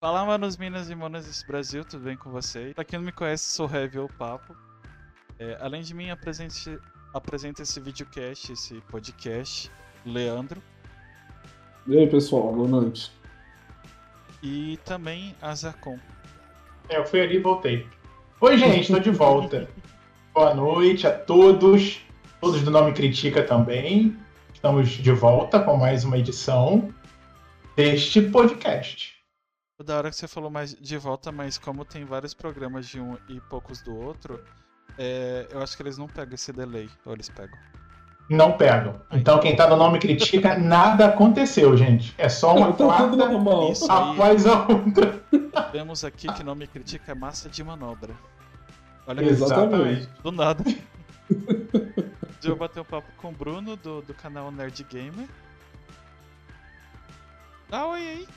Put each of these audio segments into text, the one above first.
Fala, manos, minas e manas desse Brasil, tudo bem com vocês? Pra quem não me conhece, sou Heavy ou Papo. É, além de mim, apresente, apresenta esse videocast, esse podcast, Leandro. E aí, pessoal, boa noite. E também a Zacon. É, eu fui ali e voltei. Oi, gente, tô de volta. Boa noite a todos, todos do Nome Critica também. Estamos de volta com mais uma edição deste podcast. Da hora que você falou mais de volta, mas como tem vários programas de um e poucos do outro, é, eu acho que eles não pegam esse delay, ou eles pegam. Não pegam. Então quem tá no Nome Critica, nada aconteceu, gente. É só uma Tá quarta após a outra. vemos aqui que não me critica é massa de manobra. Olha que Exatamente. do nada. Eu bater um papo com o Bruno do, do canal Nerd Gamer. Dá oi aí.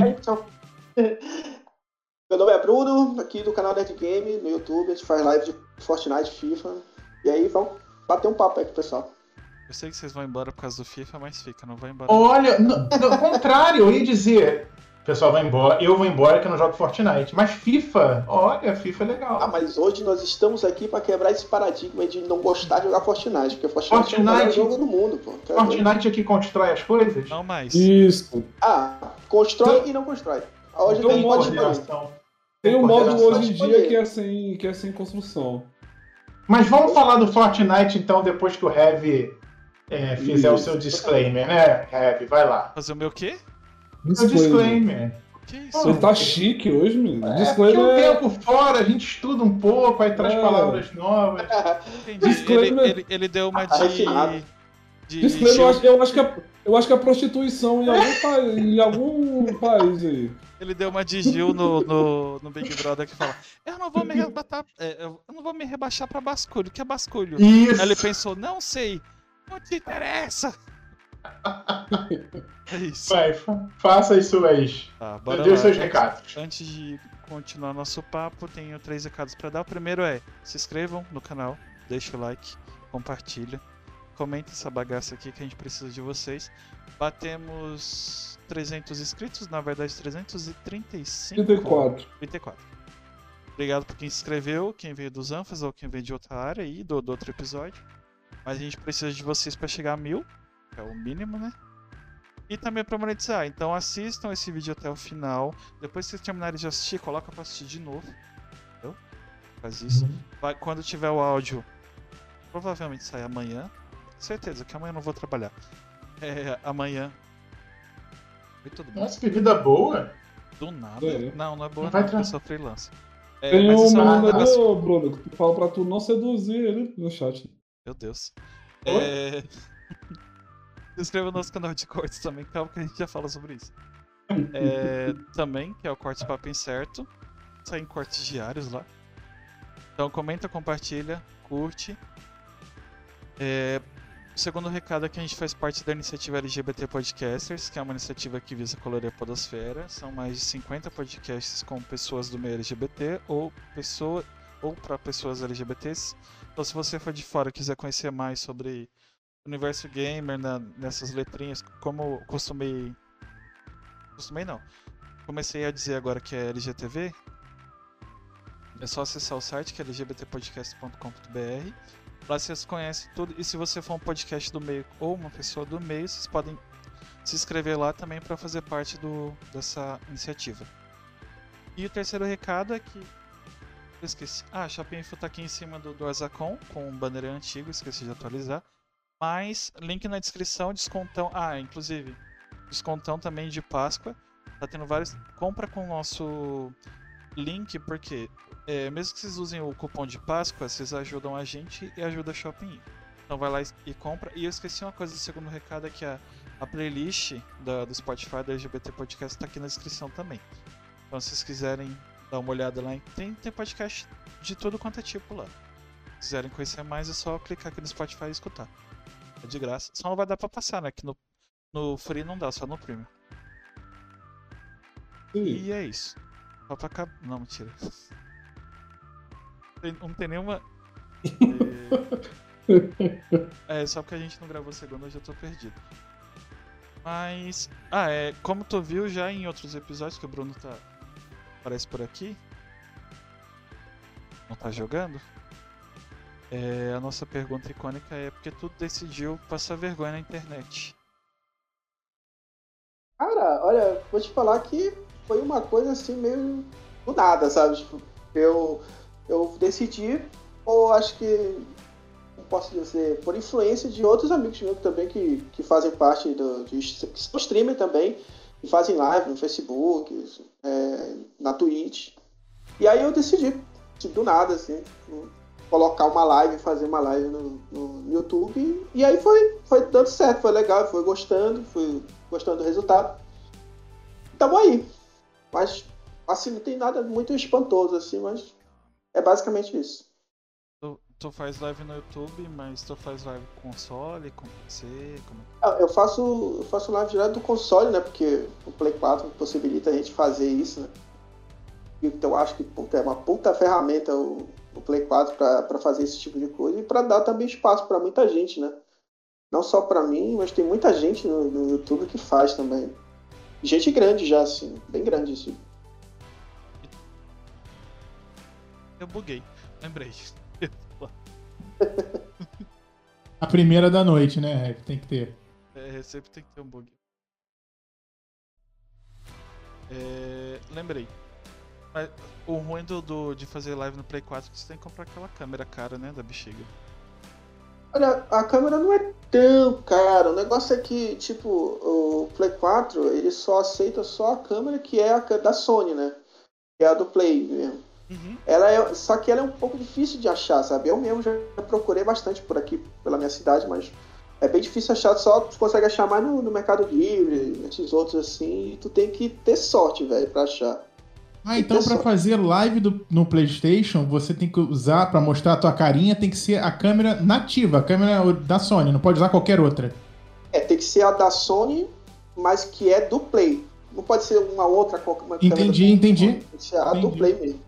Aí, pessoal. Meu nome é Bruno, aqui do canal Nerd Game, no YouTube, a gente faz live de Fortnite, FIFA. E aí, vamos bater um papo aí com o pessoal. Eu sei que vocês vão embora por causa do FIFA, mas fica, não vai embora. Olha, no, no contrário, eu ia dizer. O pessoal vai embora, eu vou embora que eu não jogo Fortnite. Mas FIFA, olha, FIFA é legal. Ah, mas hoje nós estamos aqui pra quebrar esse paradigma de não gostar de jogar Fortnite, porque Fortnite, é o melhor Fortnite- jogo do mundo, pô. Fortnite aqui constrói as coisas. Não mais. Isso. Ah, constrói e não constrói. Hoje tem pode coordenação. Tem um modo hoje em dia que é sem, que é sem construção. Mas vamos falar do Fortnite então depois que o Heavy é, fizer o Isso. seu disclaimer, né? Heavy, vai lá. Fazer o meu quê? Seu disclaimer. Que isso? Você tá chique hoje, menino. É, Disclaimer um é... tempo fora, a gente estuda um pouco, aí traz É. palavras novas. Entendi. Ele, Disclaimer. ele, ele deu uma de. de Disclaimer, eu acho, eu acho que é, eu acho que é prostituição em algum, país, em algum país aí. Ele deu uma de Gil no, no, no Big Brother que fala: Eu não vou me rebaixar. é, eu não vou me rebaixar pra basculho. Que é basculho? Isso. Aí ele pensou, não sei, não te interessa. é isso. Vai, fa- faça as suas. Tá, bora Dê os seus recados. Antes de continuar nosso papo, tenho três recados pra dar. O primeiro é, se inscrevam no canal, deixa o like, compartilha, comenta essa bagaça aqui que a gente precisa de vocês. Batemos 300 inscritos, na verdade 335. 34. 34. Obrigado por quem se inscreveu, quem veio dos Anfas ou quem veio de outra área aí, do, do outro episódio. Mas a gente precisa de vocês para chegar a mil, que é o mínimo, né? E também para monetizar. Então assistam esse vídeo até o final. Depois que vocês terminarem de assistir, coloca para assistir de novo. Entendeu? Faz isso. Vai- quando tiver o áudio, provavelmente sai amanhã. Certeza que amanhã eu não vou trabalhar. É, amanhã. Oi, tudo bem? Nossa, que vida boa. Do nada? É. Não, não é boa Não vai não, porque eu tra- sou freelancer. É, Tem mas um é ô, Bruno, que fala pra tu não seduzir ele no chat. Meu Deus. Oi? É... Se inscreva no nosso canal de cortes também, calma que a gente já fala sobre isso. É, Também, que é o Cortes Papo Incerto. Saem cortes diários lá. Então comenta, compartilha, curte. É, O segundo recado é que a gente faz parte da iniciativa LGBT Podcasters, que é uma iniciativa que visa colorir a podosfera. São mais de 50 podcasts com pessoas do meio LGBT ou pessoa ou para pessoas LGBTs. Então, se você for de fora e quiser conhecer mais sobre o universo gamer na- nessas letrinhas, como costumei. Costumei não. Comecei a dizer agora que é LGTV. É só acessar o site que é lgbtpodcast.com.br. Lá vocês conhecem tudo. E se você for um podcast do meio ou uma pessoa do meio, vocês podem se inscrever lá também para fazer parte do, dessa iniciativa. E o terceiro recado é que eu esqueci. Ah, a Shopping Info tá aqui em cima do, do Azacon, com um banner antigo, esqueci de atualizar. Mas, link na descrição, descontão. Ah, inclusive, descontão também de Páscoa. Tá tendo vários. Compra com o nosso link, porque é, mesmo que vocês usem o cupom de Páscoa, vocês ajudam a gente e ajudam a Shopping. Então vai lá e- e compra. E eu esqueci uma coisa do segundo recado, é que a, a playlist da- do Spotify da LGBT Podcast tá aqui na descrição também. Então se vocês quiserem dar uma olhada lá, tem, tem podcast de tudo quanto é tipo lá. Se quiserem conhecer mais, é só clicar aqui no Spotify e escutar. É de graça. Só não vai dar pra passar, né? Que no, no Free não dá, só no Premium. Sim. E é isso. Só pra acabar. Não, mentira. Não tem nenhuma. É... é, só porque a gente não gravou segunda, eu já tô perdido. Mas. Ah, é. Como tu viu já em outros episódios que o Bruno tá. Aparece por aqui. Não tá jogando. É, a nossa pergunta icônica é porque tu decidiu passar vergonha na internet. Cara, olha, vou te falar que foi uma coisa assim meio do nada, sabe? Tipo, eu, eu decidi, ou acho que, posso dizer, por influência de outros amigos meus também que, que fazem parte do, de, que são streamer também, que fazem live no Facebook, é, na Twitch. E aí eu decidi, tipo, do nada, assim, colocar uma live, fazer uma live no, no YouTube. E aí foi, foi dando certo, foi legal, foi gostando, fui gostando do resultado. Tamo aí. Mas, assim, não tem nada muito espantoso, assim, mas é basicamente isso. Tu, tu faz live no YouTube, mas tu faz live com console, com PC, como... Ah, Eu faço, eu faço live direto do console, né? Porque o Play 4 possibilita a gente fazer isso, né? Então eu acho que puta, é uma puta ferramenta o, o Play 4 para fazer esse tipo de coisa e para dar também espaço para muita gente, né? Não só para mim, mas tem muita gente no, no YouTube que faz também. Gente grande já, assim, bem grande, assim. Eu buguei, lembrei. A primeira da noite, né? Tem que ter. É, sempre tem que ter um bug. É, lembrei. Mas o ruim do, do- de fazer live no Play 4 é que você tem que comprar aquela câmera cara, né? Da bexiga. Olha, a câmera não é tão cara. O negócio é que, tipo, o Play 4, ele só aceita só a câmera que é a da Sony, né? Que é a do Play mesmo. Uhum. Ela é, só que ela é um pouco difícil de achar, sabe? Eu mesmo já procurei bastante por aqui, pela minha cidade, mas é bem difícil achar, só tu consegue achar mais no, no Mercado Livre, nesses outros assim, e tu tem que ter sorte, velho, pra achar. Ah, então pra fazer live do- no PlayStation, você tem que usar, pra mostrar a tua carinha, tem que ser a câmera nativa, a câmera da Sony, não pode usar qualquer outra. É, tem que ser a da Sony, mas que é do Play. Não pode ser uma outra qualquer uma câmera Entendi, do- entendi. Tem que ser a do Entendi. Play mesmo.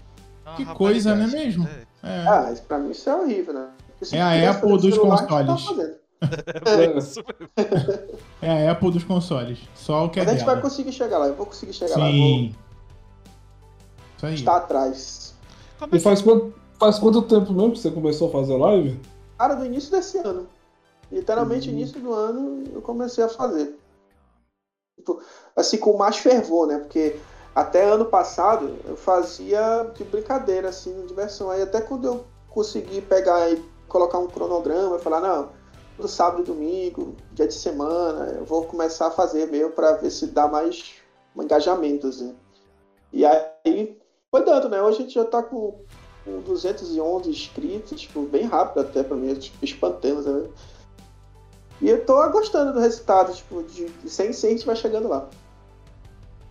É uma Que coisa, não é mesmo? É. É. Ah, isso pra mim isso é horrível, né? É a Apple dos consoles. É. Mesmo. É a Apple dos consoles. Só o que é Mas a gente vai dela. conseguir chegar lá, eu vou conseguir chegar lá. eu Vou Sim. Isso aí. estar atrás. Como é E faz quanto, faz quanto tempo mesmo que você começou a fazer live? Cara, do início desse ano. Literalmente, Uhum. início do ano, eu comecei a fazer. Tipo, assim, com mais fervor, né? Porque até ano passado eu fazia de brincadeira, assim, de diversão. Aí até quando eu consegui pegar e colocar um cronograma e falar, não, no sábado e domingo, dia de semana, eu vou começar a fazer mesmo pra ver se dá mais um engajamento, assim. E aí foi dando, né? Hoje a gente já tá com com 211 inscritos, tipo, bem rápido até pra mim, tipo, espantando, sabe? E eu tô gostando do resultado, tipo, de, de 100 em 100 a gente vai chegando lá.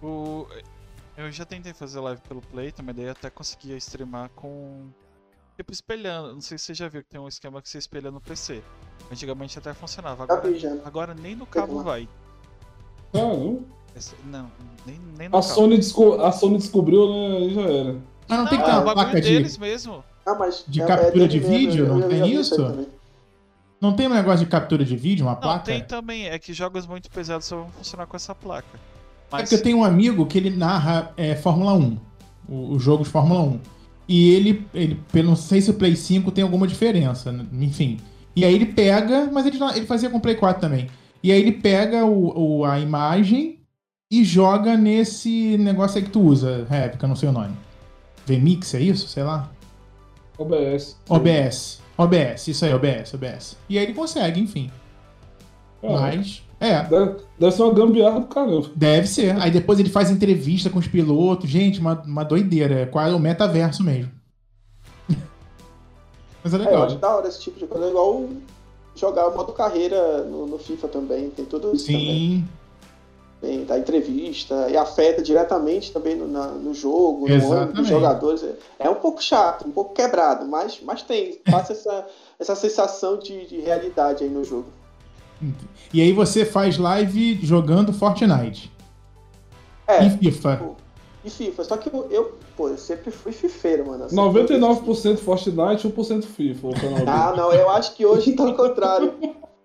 O... Eu já tentei fazer live pelo Play, também daí até conseguia streamar com. Tipo, espelhando. Não sei se você já viu que tem um esquema que você espelha no PC. Antigamente até funcionava. Agora, já. agora nem no cabo vai. Caramba. Não, nem, nem no A. Sony, desco- a Sony descobriu, né? Aí já era. Mas não, tem que é ter o uma placa de. deles mesmo. Ah, mas De é- captura é de mesmo, vídeo, eu- não tem isso? Não tem um negócio de captura de vídeo, uma Não, placa? tem também. É que jogos muito pesados só vão funcionar com essa placa. É Mas porque eu tenho um amigo que ele narra é, Fórmula 1, o- os jogos de Fórmula 1. E ele, ele, eu não sei se o Play 5 tem alguma diferença, né? enfim. E aí ele pega, mas ele, ele fazia com o Play 4 também. E aí ele pega o, o- a imagem e joga nesse negócio aí que tu usa, eu não sei o nome. VMix, é isso? Sei lá. OBS. OBS. OBS, isso aí, OBS, OBS. E aí ele consegue, enfim. Caraca. Mas, é, Deve, deve ser uma gambiarra do caramba. Deve ser. Aí depois ele faz entrevista com os pilotos. Gente, uma, uma doideira. É quase o metaverso mesmo. Mas é É, eu legal. acho da hora esse tipo de coisa. É igual jogar o modo carreira no, no FIFA também. Tem tudo isso também. Da entrevista e afeta diretamente também no, na- no jogo, no ânimo Exatamente. dos jogadores. É um pouco chato, um pouco quebrado, mas, mas tem. Passa essa, essa sensação de, de realidade aí no jogo. E aí você faz live jogando Fortnite. É, E FIFA. e FIFA. Só que eu, eu, pô, eu sempre fui fifeiro, mano. Eu sempre 99% Fortnite, 1% FIFA. Ah, não, eu acho que hoje tá ao contrário.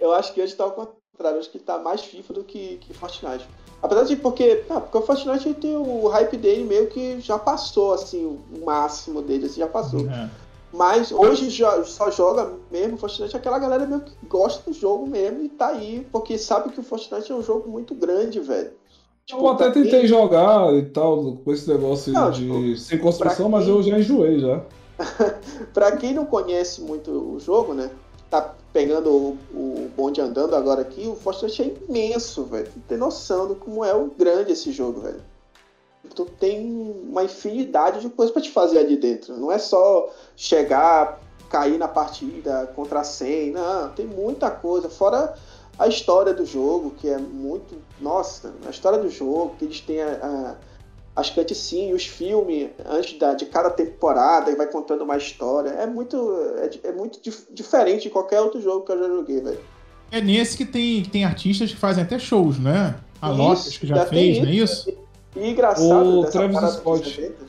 Eu acho que hoje tá ao contrário. contrário, acho que tá mais FIFA do que, que Fortnite. Apesar de porque, ah, porque o Fortnite tem o hype dele meio que já passou, assim, o máximo dele, assim, já passou. É. Mas hoje já, só joga mesmo Fortnite aquela galera meio que gosta do jogo mesmo e tá aí, porque sabe que o Fortnite é um jogo muito grande, velho. Tipo, Eu até quem- tentei jogar e tal, com esse negócio Não, de tipo, sem construção, pra mas quem- eu já enjoei já. Pra quem não conhece muito o jogo, né? Tá pegando o, o bonde andando agora aqui, o Fortnite é imenso, velho. Tu tem noção de como é o grande esse jogo, velho. Tu tem uma infinidade de coisas pra te fazer ali dentro. Não é só chegar, cair na partida contra 100, não. Tem muita coisa. Fora a história do jogo, que é muito. Nossa, a história do jogo, que eles têm a, a- as cutscenes, os filmes antes da, de cada temporada, que vai contando uma história. É muito, é, é muito dif- diferente de qualquer outro jogo que eu já joguei, velho. É nesse que tem, que tem artistas que fazem até shows, né? A Lotus que já, já fez, não é isso? E engraçado O dessa Travis parada Scott. dos eventos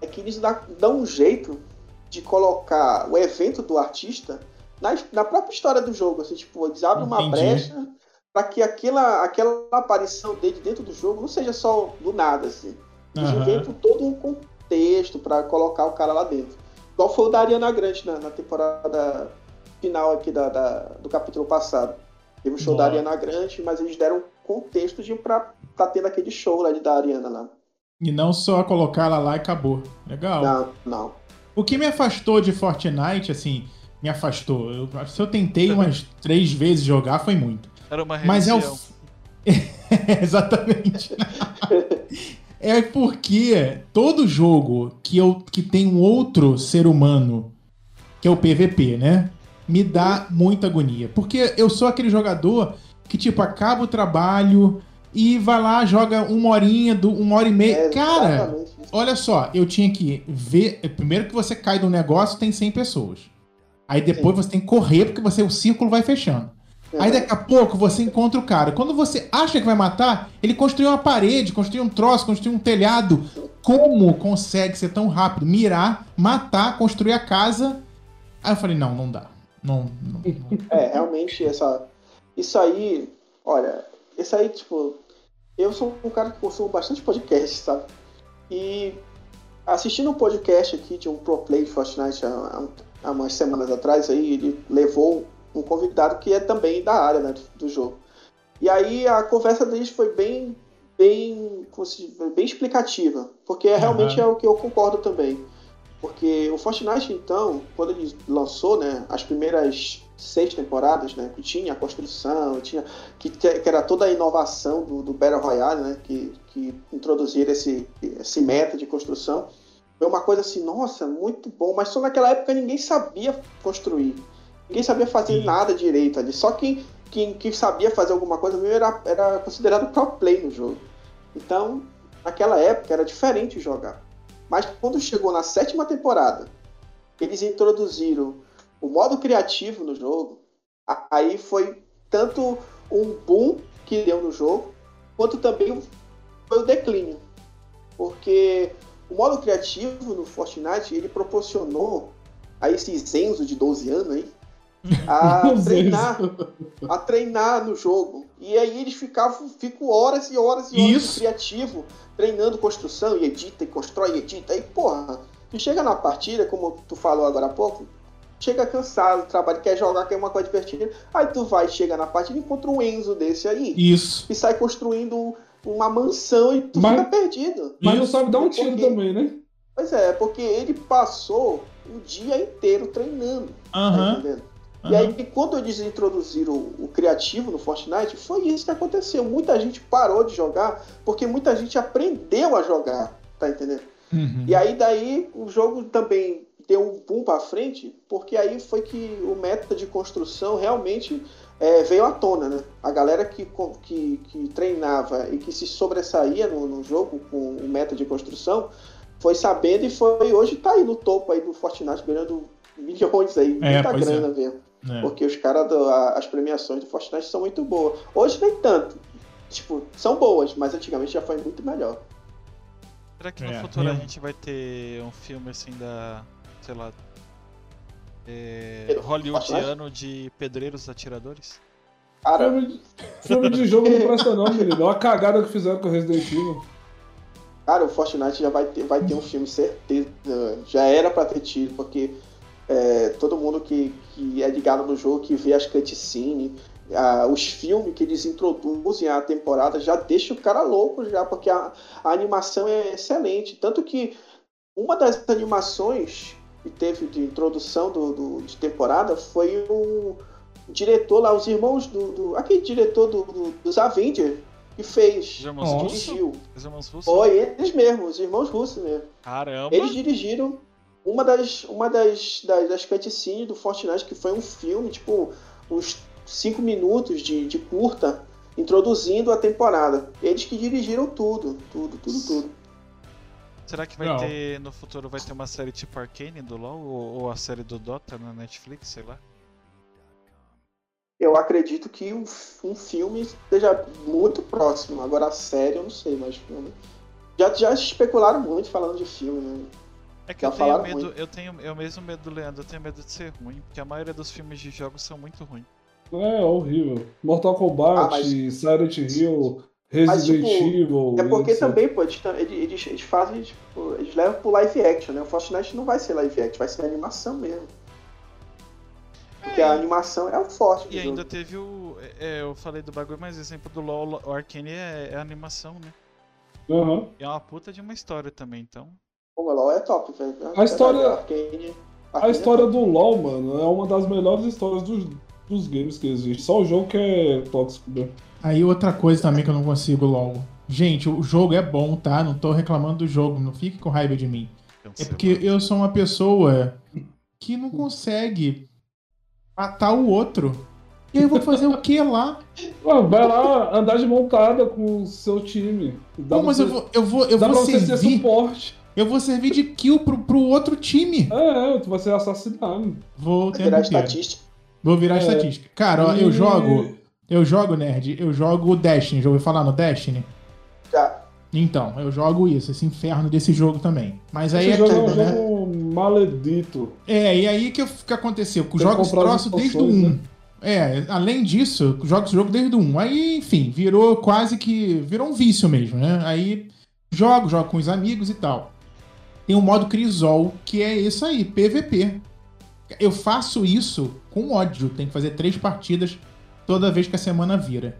é que eles dá- dão um jeito de colocar o evento do artista na, na própria história do jogo. Assim, tipo, eles abrem uma brecha para que aquela, aquela aparição dele dentro do jogo não seja só do nada, assim. Eles inventam todo um contexto para colocar o cara lá dentro. Igual foi o da Ariana Grande na, na temporada final aqui da, da- do capítulo passado. Teve o show da Nossa. Ariana Grande, mas eles deram contexto de pra tá tendo aquele show lá de da Ariana lá. E não só colocar ela lá e acabou. Legal. Não, não. O que me afastou de Fortnite, assim, me afastou. Eu, se eu tentei umas três vezes jogar, foi muito. Era uma Mas é o. religião. Exatamente. é porque todo jogo que, eu, que tem um outro ser humano, que é o PVP, né? Me dá muita agonia. Porque eu sou aquele jogador que, tipo, acaba o trabalho e vai lá, joga uma horinha, do- uma hora e meia. É Cara, olha só, eu tinha que ver. Primeiro que você cai de um negócio, tem 100 pessoas. Aí depois você tem que correr, porque você, o círculo vai fechando. Aí daqui a pouco você encontra o cara. Quando você acha que vai matar, ele construiu uma parede, construiu um troço, construiu um telhado. Como consegue ser tão rápido? Mirar, matar, construir a casa. Aí eu falei, não, não dá. Não, não, não. É, realmente, essa. Isso aí, olha, isso aí, tipo, eu sou um cara que consumo bastante podcast, sabe? E assistindo um podcast aqui de um pro play de Fortnite há, há umas semanas atrás, aí ele levou um convidado que é também da área né, do, do jogo. E aí a conversa deles foi bem, bem, bem explicativa, porque é, realmente é o que eu concordo também. Porque o Fortnite, então, quando ele lançou, né, as primeiras seis temporadas, né, que tinha a construção, tinha que, que era toda a inovação do, do Battle Royale, né, que, que introduziram esse, esse meta de construção, foi uma coisa assim, nossa, muito bom, mas só naquela época ninguém sabia construir, ninguém sabia fazer nada direito ali, só quem, quem, quem sabia fazer alguma coisa mesmo era, era considerado pro play no jogo. Então, naquela época era diferente jogar. Mas quando chegou na sétima temporada, eles introduziram o modo criativo no jogo, aí foi tanto um boom que deu no jogo, quanto também foi o declínio. Porque o modo criativo no Fortnite, ele proporcionou a esses Zenzo de 12 anos aí, a treinar, a treinar no jogo. E aí eles ficavam, ficam horas e horas e horas Isso. criativo, treinando construção, e edita, e constrói, e edita. Aí, porra, tu chega na partida, como tu falou agora há pouco, chega cansado do trabalho, quer jogar, quer uma coisa divertida. Aí tu vai, chega na partida e encontra um Enzo desse aí, Isso. e sai construindo uma mansão e tu Mas- fica perdido. Mas não sabe dar um tiro Porque- também, né? Pois é, porque ele passou o dia inteiro treinando, tá E aí, quando eles introduziram o criativo no Fortnite, foi isso que aconteceu. Muita gente parou de jogar porque muita gente aprendeu a jogar, tá entendendo? Uhum. E aí, daí, o jogo também deu um boom pra frente, porque aí foi que o método de construção realmente é, veio à tona, né? A galera que, que, que treinava e que se sobressaía no, no jogo com o método de construção foi sabendo e foi hoje tá aí no topo aí do Fortnite ganhando milhões aí, É, muita pois é. grana mesmo. É. Porque os caras, a- as premiações do Fortnite são muito boas. Hoje nem tanto. Tipo, são boas, mas antigamente já foi muito melhor. Será que no É, futuro a eu- gente vai ter um filme assim da. sei lá. É, hollywoodiano de pedreiros atiradores? Cara, Filme de, filme de jogo não presta não, menino. Olha a cagada que fizeram com o Resident Evil. Cara, o Fortnite já vai ter, vai ter um filme, certeza. Já era pra ter tido, porque é, todo mundo que, que é ligado no jogo, que vê as cutscenes, ah, os filmes que eles introduzem à temporada, já deixa o cara louco já, porque a, a animação é excelente. Tanto que uma das animações que teve de introdução do, do- de temporada foi o diretor lá, os irmãos do. do- aquele diretor do, do- dos Avengers que fez. Os irmãos? Dirigiu. Os irmãos russos? Foi eles mesmos, os irmãos russos mesmo. Caramba! Eles dirigiram uma das, uma das, das, das cutscenes do Fortnite, que foi um filme, tipo, uns 5 minutos de, de curta, introduzindo a temporada. Eles que dirigiram tudo, tudo, tudo, tudo. Será que vai Não. ter, no futuro, vai ter uma série tipo Arcane do LoL? Ou, ou a série do Dota na Netflix, sei lá? Eu acredito que um, um filme esteja muito próximo. Agora, a série, eu não sei, mas filme. Já, já especularam muito falando de filme, né? É que Já eu tenho medo, muito. eu tenho é o mesmo medo do Leandro, eu tenho medo de ser ruim, porque a maioria dos filmes de jogos são muito ruins. É horrível. Mortal Kombat, Ah, mas- Silent Hill, Mas, Resident tipo, Evil. É porque etc. também, pô, eles, eles, eles- eles fazem, tipo, eles levam pro live action, né? O Fortnite não vai ser live action, vai ser animação mesmo. Porque a animação é o forte do E ainda jogo. teve o. é, eu falei do bagulho, mas exemplo do LoL, o Arcane é, é animação, né? Aham. E é uma puta de uma história também, então. Pô, o LoL é top, velho. A história- Arcane, A história do LoL, mano, é uma das melhores histórias dos, dos games que existe. Só o jogo que é tóxico, né? Aí outra coisa também que eu não consigo logo. Gente, o jogo é bom, tá? Não tô reclamando do jogo, não fique com raiva de mim. É porque eu sou uma pessoa que não consegue matar o outro. E aí eu vou fazer o que lá? Ah, vai lá andar de montada com o seu time. Dá Pô, mas pra eu você- vou, eu vou, eu Dá vou pra você ser servir. suporte. Eu vou servir de kill pro, pro outro time. É, tu vai ser assassinado. Vou Vai virar inteiro. estatística. Vou virar É. estatística. Cara, ó, eu E- jogo. Eu jogo, nerd. Eu jogo Destiny. Já ouviu falar no Destiny? Já. Então, eu jogo isso, esse inferno desse jogo também. Mas aí Esse é jogo é um tudo, né? jogo maledito. É, e aí que, eu- que aconteceu? Que eu Tem que jogo esse comprar as troço desde o expansões, 1. né? É, além disso, eu jogo esse jogo desde o 1. Aí, enfim, virou quase que. Virou um vício mesmo, né? Aí jogo, jogo com os amigos e tal. Tem o modo Crisol, que é isso aí, PVP. Eu faço isso com ódio. Tem que fazer três partidas toda vez que a semana vira.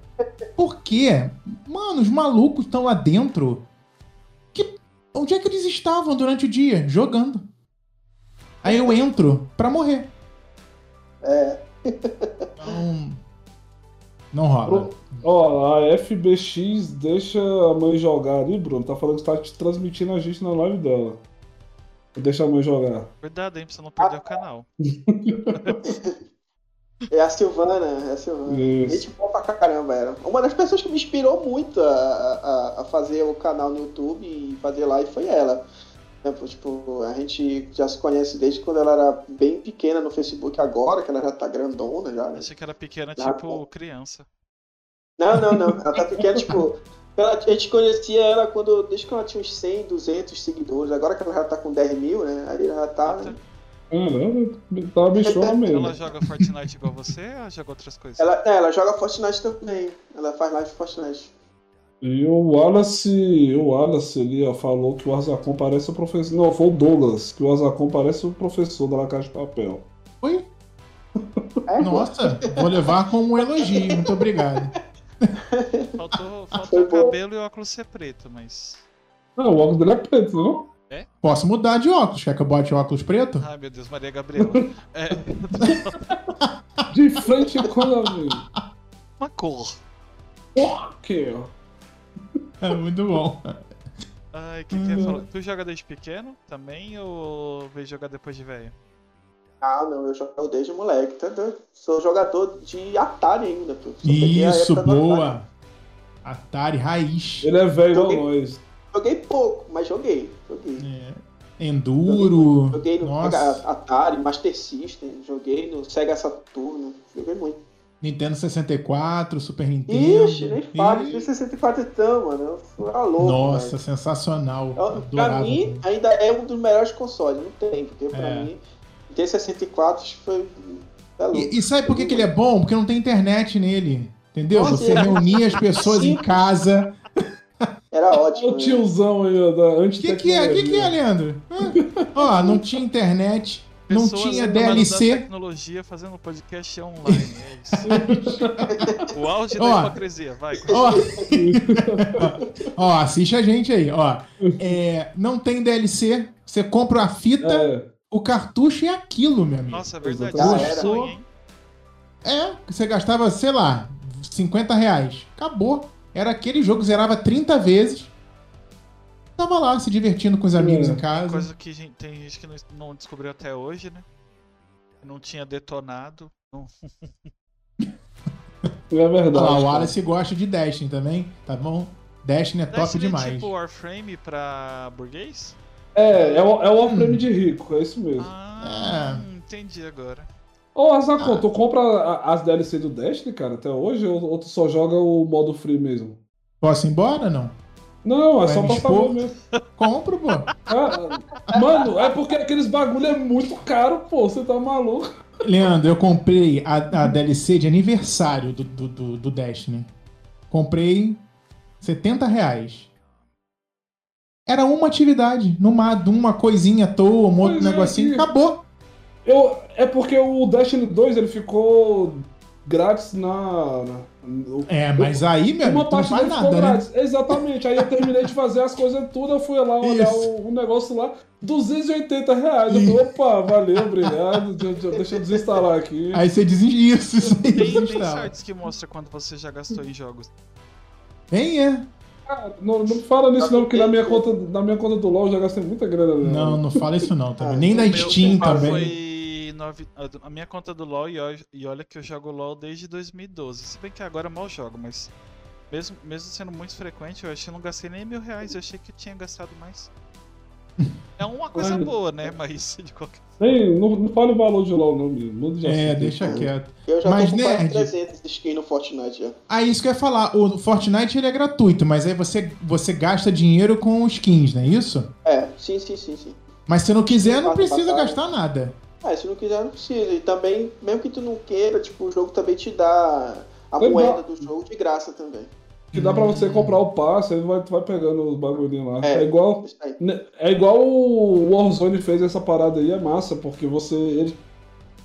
Por quê? Mano, os malucos estão lá dentro. Que... Onde é que eles estavam durante o dia? Jogando. Aí eu entro pra morrer. É. Não. Não rola. Ó, a FBX deixa a mãe jogar ali, Bruno. Tá falando que tá te transmitindo a gente na live dela. Deixa a mãe jogar. Cuidado, hein, pra você não perder o canal. É a Silvana, é a Silvana. Isso. Gente boa pra caramba, era. Uma das pessoas que me inspirou muito a, a, a fazer o canal no YouTube e fazer live foi ela. Pô, Tipo, a gente já se conhece desde quando ela era bem pequena no Facebook, agora que ela já tá grandona já, né? Achei que era pequena, Ah, tipo criança. Não, não, não. Ela tá pequena, tipo. Ela- a gente conhecia ela quando, desde que ela tinha uns 100, 200 seguidores. Agora que ela já tá com 10 mil, né? Aí ela já tá. Né? Caramba, tá bichona mesmo. Ela joga Fortnite igual você ou ela joga outras coisas? Ela, é, ela joga Fortnite também. Ela faz live de Fortnite. E o Wallace, o Wallace ali, ó, falou que o Azacon parece o professor. Não, foi o Douglas, que o Azacon parece o professor da La Casa de Papel. Oi? É. Nossa, vou levar como um elogio. Muito obrigado. Faltou, faltou o cabelo e o óculos ser preto, mas. Não, o óculos dele é preto, não? Posso mudar de óculos? Quer que eu bote óculos preto? Ai meu Deus, Maria Gabriela. É, De frente com a mim. uma cor. Por quê? É muito bom. Ai, que que? Tu joga desde pequeno também ou veio jogar depois de velho? Ah, não, eu jogo desde moleque, tá? Sou jogador de Atari ainda, pô. Isso, do Atari. boa. Atari raiz. Ele é velho igual Joguei. nós. Joguei pouco, mas joguei. Joguei. É. Enduro. Joguei no Nossa. Atari, Master System, joguei no Sega Saturno, joguei muito. Nintendo 64, Super Nintendo. Ixi, nem fala, de 64 então, mano. Eu fui a louco. Nossa, velho. sensacional. Eu- Pra mim, ainda é um dos melhores consoles, não tem, porque pra É. mim, ter 64 foi. É. E, e sabe por que, que ele é bom? Porque não tem internet nele. Entendeu? Nossa, Você é. reunia as pessoas em Sim. casa. Era ótimo. o né? tiozão aí, da que, que é? O que, que é, Leandro? Ó, não tinha internet, não Pessoas tinha reclamando da DLC. tecnologia fazendo podcast online, é isso. o auge da Ó. hipocrisia, vai. Ó, ó, assiste a gente aí, ó. É, não tem DLC, você compra a fita, É, o cartucho é aquilo, meu amigo. Nossa, é verdade. É era. sonho, hein? É, você gastava, sei lá, 50 reais. Acabou. Era aquele jogo, zerava 30 vezes. Tava lá se divertindo com os amigos É. em casa. Coisa que gen- tem gente que não, não descobriu até hoje, né? Não tinha detonado. Não... é verdade. Olha lá, o. Wallace gosta de Destiny também, tá bom? Destiny é top Destiny é demais. tipo Warframe pra burguês? É, é o, é o Hum. Warframe de rico, é isso mesmo. Ah, entendi agora. Ô, Azacon, Ah. tu compra as DLC do Destiny, cara, até hoje? Ou, ou tu só joga o modo free mesmo? Posso ir embora não? Não, é Vai só me pra expor? saber mesmo. Compro, pô. Ah, mano, é porque aqueles bagulho é muito caro, pô. Você tá maluco? Leandro, eu comprei a, a DLC de aniversário do, do, do, do Destiny. Comprei 70 reais. Era uma atividade, numa, uma coisinha à toa, um outro Pois é, negocinho, acabou. Eu, é porque o Destiny 2 ele ficou grátis na. na- no- É, mas aí, meu amigo, Uma tu não parte faz nada, né? grátis. Exatamente. Aí eu terminei de fazer as coisas tudo, eu fui lá olhar o, o negócio lá, 280 reais. Eu falei, opa, valeu, obrigado. de- de- Deixa eu desinstalar aqui. Aí você diz isso, isso aí Tem, tem sites que mostram quanto você já gastou em jogos. Tem, é. Ah, não, não fala nisso não, porque na minha conta, na minha conta do LoL eu já gastei muita grana. né? Não, não fala isso não também. Ah, Nem na Steam também. Foi a minha conta do LoL e olha, que eu jogo LoL desde 2012. Se bem que agora eu mal jogo, mas mesmo, mesmo sendo muito frequente, eu acho que eu não gastei nem mil reais. Eu achei que eu tinha gastado mais. É uma coisa boa, né? Mas de qualquer Nem, não, não fale o valor de LoL, não. Muda de É, deixa quieto. Eu já Mas, tô com nerd. 300 skins no Fortnite já. Ah, isso que eu ia falar. O Fortnite ele é gratuito, mas aí você, você gasta dinheiro com skins, não é isso? É, sim, sim, sim, sim. Mas se não quiser, não precisa batalha. gastar nada. É, se não quiser, não precisa. E também, mesmo que tu não queira, tipo, o jogo também te dá a Legal. moeda do jogo de graça também. Que dá pra você comprar o passe, aí vai, tu vai pegando os bagulhinhos lá. É. É, igual. Né, É igual o Warzone fez essa parada aí, é massa, porque você. Ele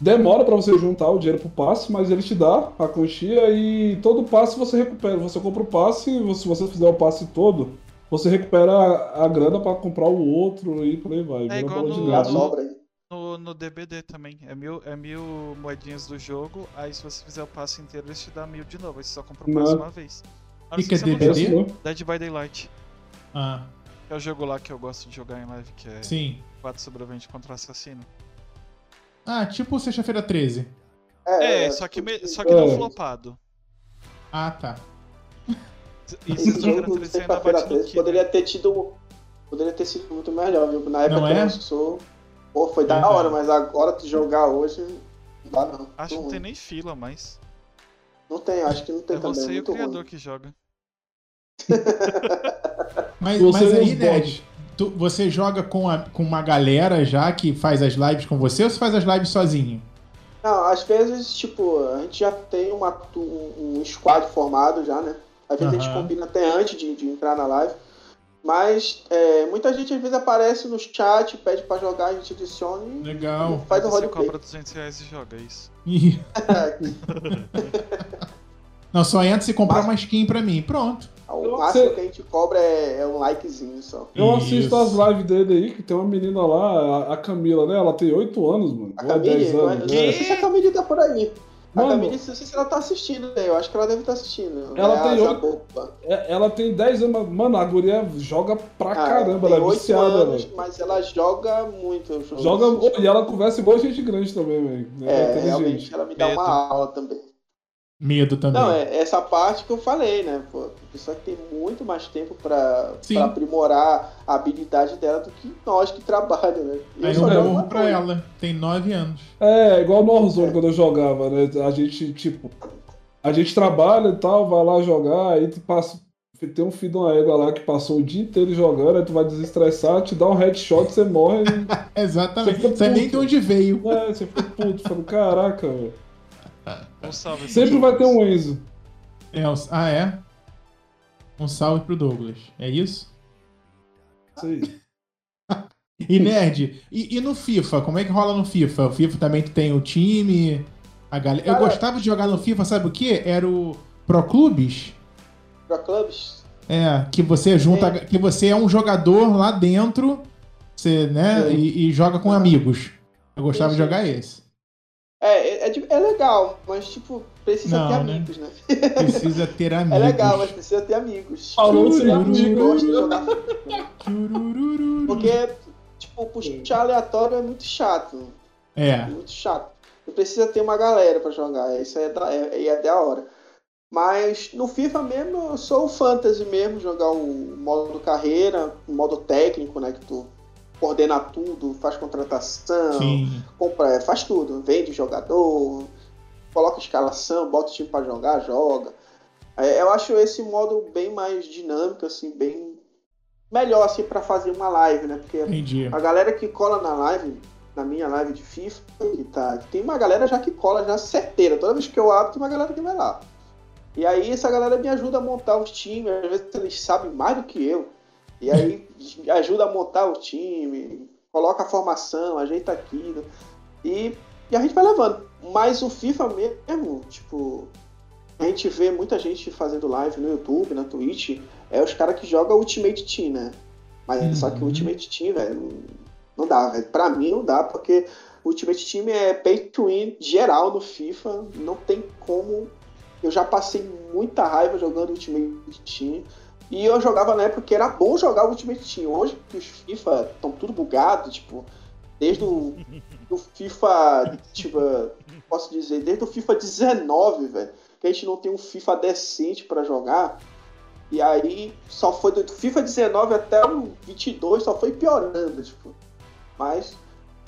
demora pra você juntar o dinheiro pro passe, mas ele te dá a quantia e todo passe você recupera. Você compra o passe, e se você fizer o passe todo, você recupera a, a grana pra comprar o outro e por aí vai. Vira igual no- no- sobra aí. No, no DBD também. É mil, é mil moedinhas do jogo. Aí se você fizer o passe inteiro, eles te dão mil de novo. Aí você só compra o passe Não. uma vez. A Que não que é não DBD? Não. Dead by Daylight. Ah, é o jogo lá que eu gosto de jogar em live, que é sim. 4 sobrevivente contra o assassino. Ah, tipo sexta-feira 13. É, só que, me- só que não É. flopado. Ah, tá. E sexta-feira jogo, 13 ainda sexta-feira bate no 13, Killer. poderia ter tido. Poderia ter sido muito melhor, viu? Na época Não que é? lançou. Pô, foi da Verdade. hora, mas agora tu jogar hoje. Não dá não. Acho que não tem nem fila mais. Não tem, acho que não tem É também. você é e o criador ruim. que joga. Mas, Você mas aí, os Ned, tu- você joga com, a- com uma galera já que faz as lives com você ou você faz as lives sozinho? Não, às vezes, tipo, a gente já tem uma, um, um squad formado já, né? Às vezes a gente combina até antes de, de entrar na live. Mas é, muita gente às vezes aparece no chat, pede pra jogar, a gente adiciona e Legal. faz o Aí você roleplay. cobra 200 reais e joga é isso. Não, só entra se comprar uma skin pra mim. Pronto. o Eu- máximo você- que a gente cobra é, é um likezinho só. Eu assisto Isso. as lives dele aí, que tem uma menina lá, a- a Camila, né? Ela tem 8 anos, mano. A Ou é 10 Camille, não, é- anos. não né? sei se a Camille tá por aí. A Mano, Camille, não sei se ela tá assistindo, né? Eu acho que ela deve estar assistindo. Ela é tem oito-. É- Ela tem 10 anos, mano, a guria joga pra Ah, caramba, tem ela é viciada, anos, velho. mas ela joga muito. eu jogo. Joga, e ela conversa igual gente grande também, velho. É, inteligente. realmente ela me dá uma aula também. Medo também. Não, é essa parte que eu falei, né? Pô, a pessoa que tem muito mais tempo pra aprimorar a habilidade dela do que nós que trabalhamos, né? E Aí só eu uma pra coisa. ela. Tem 9 anos. É, igual no Warzone É. quando eu jogava, né? A gente, tipo, a gente trabalha e tal, vai lá jogar, aí tu passa. Tem um filho de uma égua lá que passou o dia inteiro jogando, aí tu vai desestressar, te dá um headshot, você morre. Exatamente. Você Você nem de onde veio. é, você fica puto, falando, caraca, velho. Um salve. Sempre vai ter um Enzo. É, ah, é? Um salve pro Douglas. É isso? Isso aí. E Nerd, e, e no FIFA? Como é que rola no FIFA? O FIFA também tem o time, a galera. Eu Cara- gostava de jogar no FIFA, sabe o quê? Era o Pro Clubes. Pro Clubs? É, que você junta. Que você é um jogador lá dentro, você, né? Sim. E, e joga com amigos. Eu gostava Sim, de sim. jogar esse. É, é, é de- é legal, mas tipo, precisa Não, ter né? amigos, né? Precisa ter amigos. É legal, mas precisa ter amigos. Falou de jogar Churururu. Porque, tipo, puxar aleatório é muito chato. É É. muito chato. Você precisa ter uma galera pra jogar. Isso é da, é, é da hora. Mas no FIFA mesmo, eu sou o fantasy mesmo, jogar o modo carreira, o modo técnico, né? Que tu coordena tudo, faz contratação, Sim. compra, é, faz tudo, vende jogador, coloca escalação, bota o time pra jogar, joga. É, eu acho esse modo bem mais dinâmico, assim, bem melhor assim para fazer uma live, né? Porque Entendi. a galera que cola na live, na minha live de FIFA, que tá, tem uma galera já que cola já certeira. Toda vez que eu abro, tem uma galera que vai lá. E aí essa galera me ajuda a montar os times, às vezes eles sabem mais do que eu. E aí ajuda a montar o time, coloca a formação, ajeita aquilo. E, e a gente vai levando. Mas o FIFA mesmo, tipo, a gente vê muita gente fazendo live no YouTube, na Twitch, é os caras que jogam Ultimate Team, né? Mas só que o Uhum. Ultimate Team, velho, não, não dá, velho. Pra mim não dá, porque o Ultimate Team é pay to win geral no FIFA, não tem como. Eu já passei muita raiva jogando Ultimate Team. E eu jogava na época que era bom jogar o Ultimate Team. Hoje que os FIFA estão tudo bugado, tipo, desde o do FIFA, tipo, posso dizer, desde o FIFA 19, velho, que a gente não tem um FIFA decente pra jogar. E aí só foi do FIFA 19 até o 22, só foi piorando, tipo. Mas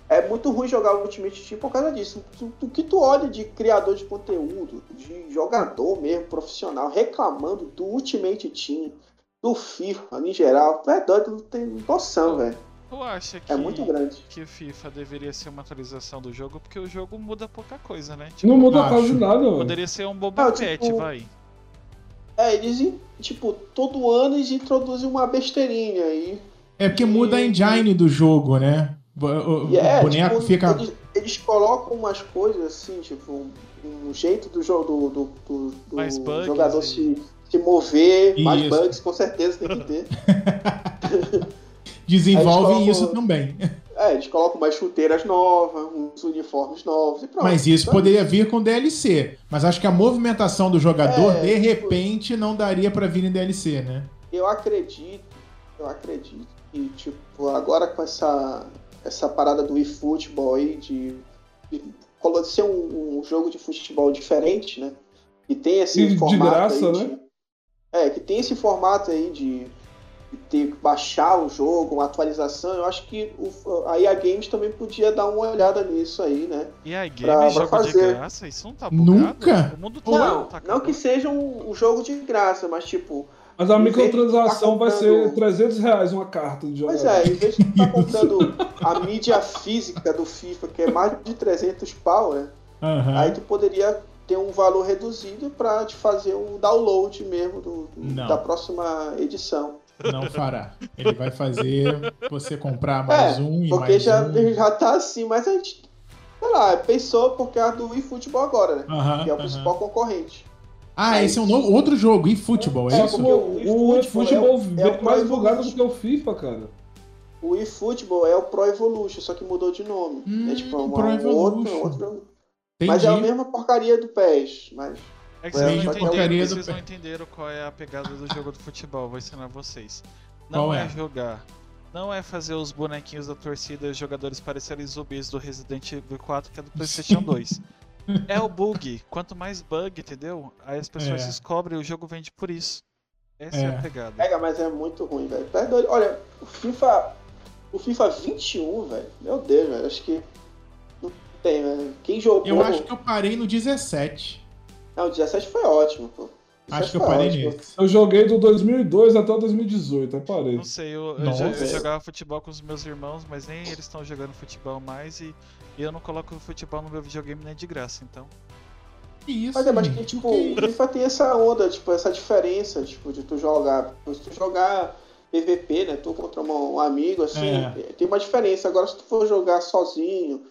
é muito ruim jogar o Ultimate Team por causa disso. O que tu olha de criador de conteúdo, de jogador mesmo, profissional, reclamando do Ultimate Team, do FIFA em geral, tu é doido, não tem noção, velho. Tu acha que, É muito grande. que o FIFA deveria ser uma atualização do jogo? Porque o jogo muda pouca coisa, né? Não muda Acho. quase nada, velho. Poderia ser um boba pet, tipo, vai. É, eles, tipo, todo ano eles introduzem uma besteirinha aí. É porque muda a engine do jogo, né? O, E é, o boneco tipo, fica. Eles, eles colocam umas coisas assim, tipo, um, um jeito do jogo do, do, do- do jogador e- se, se mover, mais Isso. bugs, com certeza tem que ter. Desenvolvem isso também. É, eles colocam umas chuteiras novas, uns uniformes novos e pronto. Mas isso Então, poderia vir com DLC. Mas acho que a movimentação do jogador, É, de tipo- repente, não daria pra vir em DLC, né? Eu acredito, eu acredito que, tipo, agora com essa, essa parada do eFootball aí, de, de ser um, um jogo de futebol diferente, né? Que tem esse E de formato graça, aí né? De- É, que tem esse formato aí de, de ter que baixar o jogo, uma atualização, eu acho que o, a EA Games também podia dar uma olhada nisso aí, né? E aí, pra- game, pra jogo de fazer. graça? Isso não tá bugado? Nunca? O mundo todo Não, tá não que seja um, um jogo de graça, mas tipo, Mas a de microtransação tá vai ser comprando- 300 reais uma carta de jogador. Pois é, em vez de estar comprando a mídia física do FIFA, que é mais de 300 pau, né? Aham. Aí tu poderia ter um valor reduzido pra te fazer um download mesmo do, da próxima edição. Não fará. Ele vai fazer você comprar mais É, um e Porque mais já, um. já tá assim, mas a gente, sei lá, pensou por causa do eFootball agora, né? Que é o principal concorrente. Ah, esse é um novo, outro jogo, e futebol, é É, isso? porque o, eFootball futebol é é o mais bugado do Evolution. que o FIFA, cara. O eFootball é o Pro Evolution, só que mudou de nome. Hum, é tipo uma, Pro um outro, Evolution. Outro. Mas é a Entendi. mesma porcaria do PES. Mas É que vocês É, não é entenderam, porcaria do vocês não entenderam qual é a pegada do jogo do futebol. Vou ensinar vocês. Não Qual é? é? jogar. Não é fazer os bonequinhos da torcida e os jogadores parecerem zumbis do Resident Evil 4, que é do PlayStation 2. É o bug. Quanto mais bug, entendeu? Aí as pessoas É. descobrem e o jogo vende por isso. Essa é, É. a pegada. pega, mas é muito ruim, velho. Tá doido. Olha, o FIFA. O FIFA 21, velho. Meu Deus, velho. Acho que. Tem, velho. Quem jogou. Eu acho que eu parei no 17. Não, o 17 foi ótimo, pô. Acho que 17 eu parei ótimo. nesse. Eu joguei do 2002 até o 2018, aí parei. Não sei, eu, eu, já- eu jogava futebol com os meus irmãos, mas nem eles estão jogando futebol mais e, e eu não coloco futebol no meu videogame nem de graça, então. Que isso, Mas é, mas que, tipo, Que o? FIFA tem essa onda, tipo, essa diferença, tipo, de tu jogar. Se tu jogar PVP, né? Tu contra um amigo, assim, É. tem uma diferença. Agora, se tu for jogar sozinho,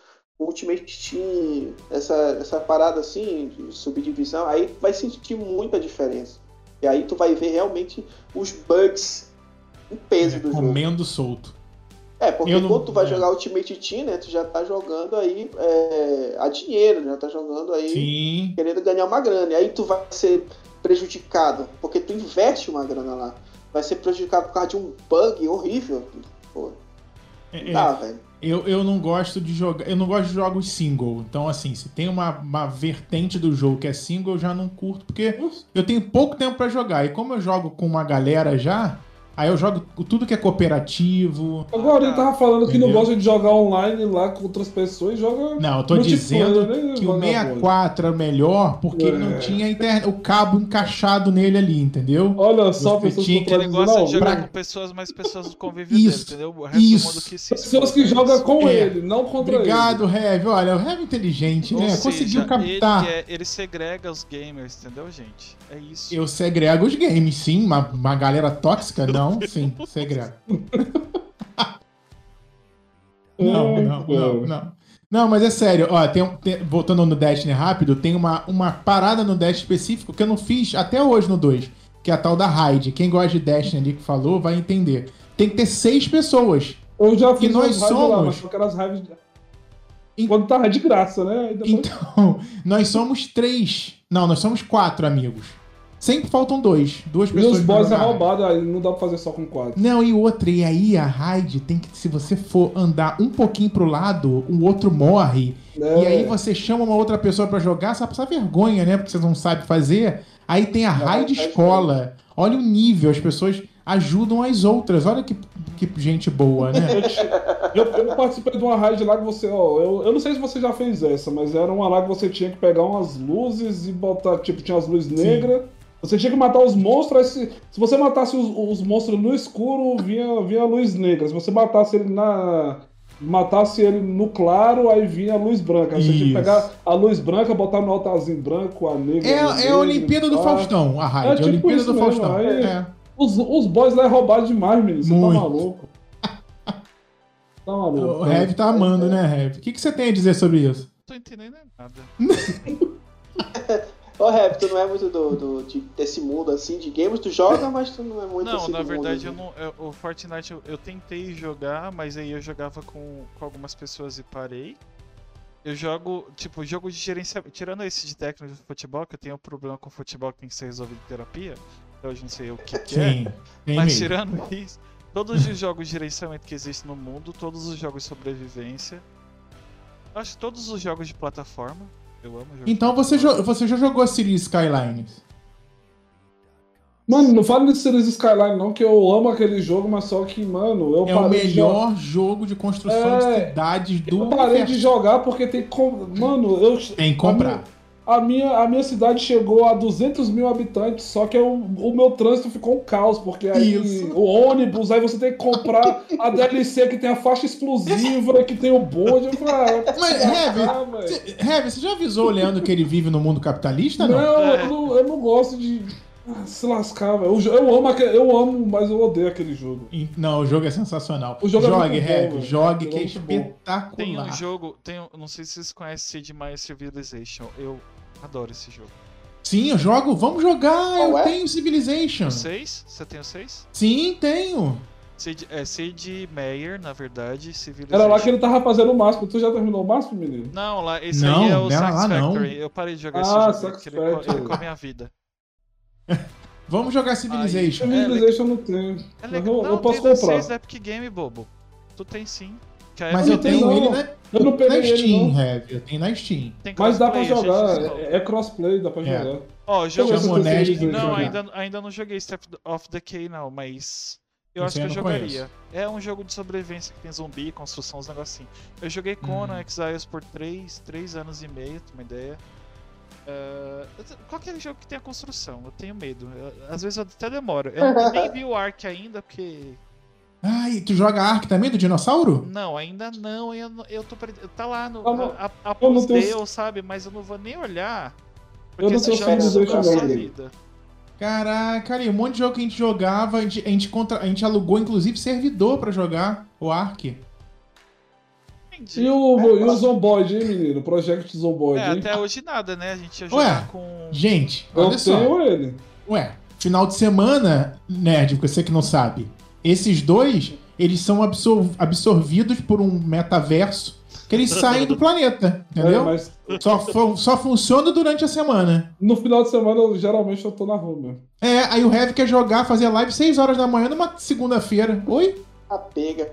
Ultimate Team, essa, essa parada assim, de subdivisão, aí vai sentir muita diferença. E aí tu vai ver realmente os bugs em peso do jogo. comendo solto. É, porque não- quando tu vai é. jogar Ultimate Team, né? Tu já tá jogando aí é, a dinheiro, já tá jogando aí Sim. querendo ganhar uma grana. E aí tu vai ser prejudicado, porque tu investe uma grana lá. Vai ser prejudicado por causa de um bug horrível. Pô, É, é, velho. Eu, eu não gosto de jogar. Eu não gosto de jogos single. Então, assim, se tem uma, uma vertente do jogo que é single, eu já não curto, porque eu tenho pouco tempo pra jogar. E como eu jogo com uma galera já, aí eu jogo tudo que é cooperativo. Agora ele tava falando que não gosta de jogar online lá com outras pessoas e joga. Não, eu tô dizendo né, que o vagabundo? 64 é melhor porque ele não É. tinha internet, o cabo encaixado nele ali, entendeu? Olha só, Você pessoas tinha que- Ele contradizendo gosta a de jogar outra. com pessoas, mas pessoas do convívio Isso, dele, entendeu? O resto isso. do mundo que se Pessoas que jogam isso. com É. ele, não contra Obrigado, Heavy. Olha, o Heavy é inteligente, Ou né? seja, Conseguiu captar. Ele, é- ele segrega os gamers, entendeu, gente? É isso. Eu segrego os games, sim. Uma, uma galera tóxica, não, sim, segrego. ele. Não, não, não, não. Não, mas é sério, ó, tem, tem- voltando no Destiny rápido, tem uma, uma parada no Destiny específico que eu não fiz até hoje no 2, que é a tal da raid. Quem gosta de Destiny ali que falou vai entender. Tem que ter seis pessoas. Eu já fiz E nós raids lá, somos- mas aquelas raids. Quando tava de graça, né? Depois- Então, nós somos três. Não, nós somos quatro amigos. Sempre faltam dois. Duas E pessoas. os pra boys é roubado, aí não dá pra fazer só com quatro. Não, e outra, e aí a raid tem que, se você for andar um pouquinho pro lado, o outro morre. É. E aí você chama uma outra pessoa pra jogar, só passar vergonha, né? Porque você não sabe fazer. Aí tem a raid tá escola. Olha o nível, as pessoas ajudam as outras. Olha que, que gente boa, né? Eu, eu, participei de uma raid lá que você, ó, eu, eu não sei se você já fez essa, mas era uma lá que você tinha que pegar umas luzes e botar, tipo, tinha as luzes negras. Você tinha que matar os monstros, aí se, se você matasse os, os monstros no escuro, vinha, vinha a luz negra. Se você matasse ele na. Matasse ele no claro, aí vinha a luz branca. Aí Você tinha que pegar a luz branca, botar no altarzinho branco, a negra. É, no é a Olimpíada do. Faustão, a raid. É É, a tipo Olimpíada isso do mesmo, Faustão. aí- É. Os, os boys lá é roubado demais, menino. Você Muito. tá maluco. Tá maluco. O Heavy tá amando, né, Heavy? O que, que você tem a dizer sobre isso? Não tô entendendo nada. Ô, Rap, tu não é muito do, do- de- desse mundo assim de games, tu joga, mas tu não é muito Não, assim na do verdade eu mundo, não. eu- o Fortnite eu, eu tentei jogar, mas aí eu jogava com, com algumas pessoas e parei. Eu jogo, tipo, jogo de gerenciamento. Tirando esse de técnico de futebol, que eu tenho um problema com futebol que tem que ser resolvido em terapia. Então hoje não sei o que, que é. Sim, Mas tirando isso, todos os jogos de gerenciamento que existem no mundo, todos os jogos de sobrevivência. Acho que todos os jogos de plataforma. Eu amo jogos Então de você, jo- você já jogou Cities Skylines? Mano, não fala de Cities Skyline não, que eu amo aquele jogo, mas só que, mano, eu É o parei de jogar. melhor jogo de construção É, de cidades do Eu parei de universo. jogar porque tem que. com- Mano, eu. Tem que comprar. A minha, a minha cidade chegou a 200 mil habitantes, só que eu- o meu trânsito ficou um caos, porque aí Isso. o ônibus, aí você tem que comprar a DLC que tem a faixa explosiva, que tem o bonde. Eu falei, ah, Mas, se Heavy, Heavy, você já avisou o Leandro que ele vive no mundo capitalista? Não, Não. É. eu, não, eu não gosto de. ah, Se lascar, velho. Eu, eu, amo aquele- eu amo, mas eu odeio aquele jogo. Não, o jogo é sensacional. O jogo é jogue, bom, velho. jogue, O que é é espetacular. Tem um jogo, tem um, não sei se vocês conhecem Sid Meier Civilization. Eu adoro esse jogo. Sim, eu jogo. Vamos jogar. Qual eu é? tenho Civilization. 6? Você tem o 6? Sim, tenho. Sid, é Sid Meier, na verdade, Civilization. Era lá que ele tava fazendo o máximo. Tu já terminou o máximo, menino? Não, lá, esse Não, aí é o. Satisfactory. Eu parei de jogar Ah, esse jogo, porque ele, ele come a vida. Vamos jogar Civilization. É, Civilization eu não tenho. É legal. eu, não, eu posso comprar. 6 da Epic Game, bobo. Tu tem sim. Mas eu não tenho tenho, ele não. na, Eu não na peguei ele, Steam, não. Heavy. Eu tenho na Steam. tem Mas dá pra jogar. É, é crossplay, dá pra É. jogar. Ó, eu jogo Não, ainda, ainda não joguei Step of Decay, não, mas. Eu Esse acho que eu eu não jogaria. É um jogo de sobrevivência que tem zumbi, construção, uns negocinhos. Eu joguei Conan Hum. Exiles por 3, 3 anos e meio, tem uma ideia. Ah, qualquer jogo que tenha construção, eu tenho medo. Eu- às vezes eu até demoro. Eu nem vi o Ark ainda, porque. Ai, tu joga Ark também, do dinossauro? Não, ainda não. Eu, eu tô. Tá lá no. Ah, não. a, a, Eu não tenho- Deus, sabe? Mas eu não vou nem olhar. Porque Eu não sendo são deixa sua vida. Caraca, ali, um monte de jogo que a gente jogava, a gente, a gente, contra, a gente alugou inclusive servidor pra jogar o Ark. Entendi. E o, e o Zomboid, hein, menino? Project Zomboid, É, hein? até hoje nada, né? A gente ia jogar Ué. com. Gente, Eu olha só. tenho ele. Ué, final de semana, nerd, você que não sabe, esses dois, eles são absor- absorvidos por um metaverso que eles saem do planeta, entendeu? É, mas Só, fu- só funciona durante a semana. no final de semana, eu, geralmente, eu tô na rua mesmo. É, aí o Heavy quer jogar, fazer live 6 horas da manhã numa segunda-feira. Oi? A pega.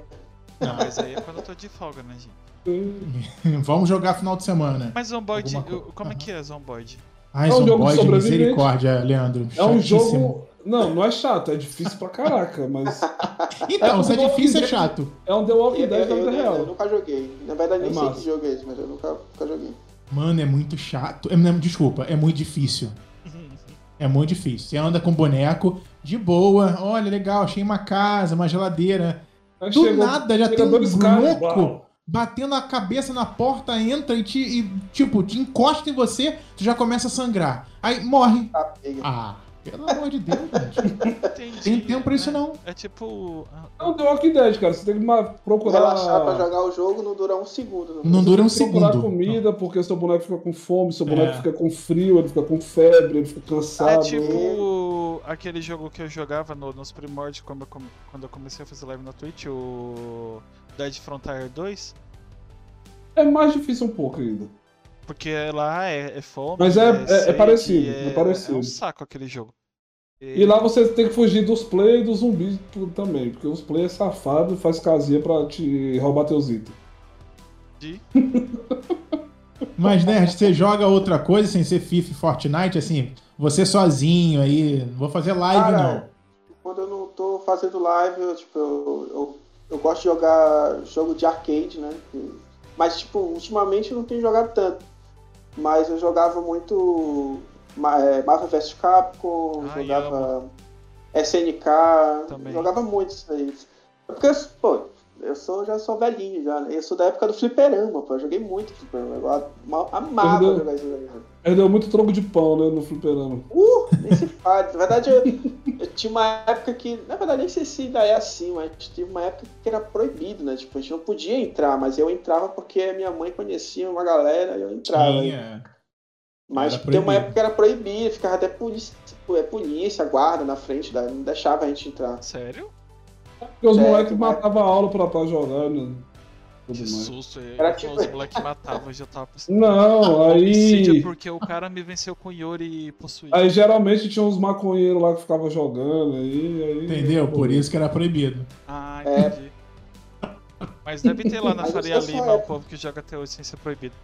Não, mas aí é quando eu tô de folga, né, gente? Vamos jogar final de semana. Mas Zomboid, como é que é Zomboid? Ai, É um Zomboid, misericórdia, Leandro. É um Chatíssimo. jogo. Não, não é chato, é difícil pra caraca, mas Então, É se é difícil, é chato. é um The Walking Eu, Dead da eu- vida eu- eu real. nunca joguei. Na verdade, nem É sei que jogo é esse, mas eu nunca, nunca joguei. Mano, é muito chato. É, não, desculpa, é muito difícil. É muito difícil. Você anda com boneco de boa. Olha, legal, achei uma casa, uma geladeira. Aí Do chegou- nada já tem um louco batendo a cabeça na porta, entra e, te, e, tipo, te encosta em você, tu já começa a sangrar. Aí morre. Pega. Ah, pelo amor de Deus, gente. Entendi. Tem tempo pra isso né? não. É tipo. ah, É um The Walking Dead, cara. Você tem que procurar. Relaxar pra jogar o jogo não dura um segundo. Não. Não dura um Você tem que procurar segundo. comida, porque seu boneco fica com fome, seu boneco É. fica com frio, ele fica com febre, ele fica É cansado. tipo aquele jogo que eu jogava no- nos primórdios quando eu, come- quando eu comecei a fazer live na Twitch, o Dead Frontier 2. É mais difícil um pouco ainda. Porque lá é, é fome. Mas é- é- é sede, parecido, é parecido. É um saco aquele jogo. E lá você tem que fugir dos play e dos zumbis tudo também, porque os play é safado e faz casinha pra te roubar teus itens. De... Mas, Nerd, você joga outra coisa sem ser FIFA e Fortnite, assim, você sozinho aí, não vou fazer live Cara, não. Quando eu não tô fazendo live, eu, tipo, eu, eu, eu gosto de jogar jogo de arcade, né? Mas, tipo, ultimamente eu não tenho jogado tanto. Mas eu jogava muito Marvel vs Capcom, Ai, jogava SNK, Também. jogava muito isso aí. Porque, pô, eu sou, já sou velhinho já, né? Eu sou da época do fliperama, pô. Eu joguei muito fliperama. Eu ama- amava Perdeu. jogar isso aí. né? Perdeu muito troco de pão, né, no fliperama. Uh, nem se faz. Na verdade, eu, eu tinha uma época que. Na verdade, nem sei se ainda é assim, mas tinha uma época que era proibido, né? Tipo, a gente não podia entrar, mas eu entrava porque a minha mãe conhecia uma galera e eu entrava. Tinha. Mas Era tem uma época que era proibido, ficava até polícia, é, polícia, guarda na frente, não deixava a gente entrar. Sério? Porque os É, moleques que vai- matavam a aula pra estar jogando. Tudo Que mais. susto. Eu, Era tipo- os moleques matavam, eu já tava. Não, aí. porque o cara me venceu com Yori e possuía. Aí geralmente tinha uns maconheiros lá que ficavam jogando aí. aí Entendeu? Por isso que era proibido. Ah, É. entendi. Mas deve ter lá na Faria é Lima o época. povo que joga até hoje sem ser proibido.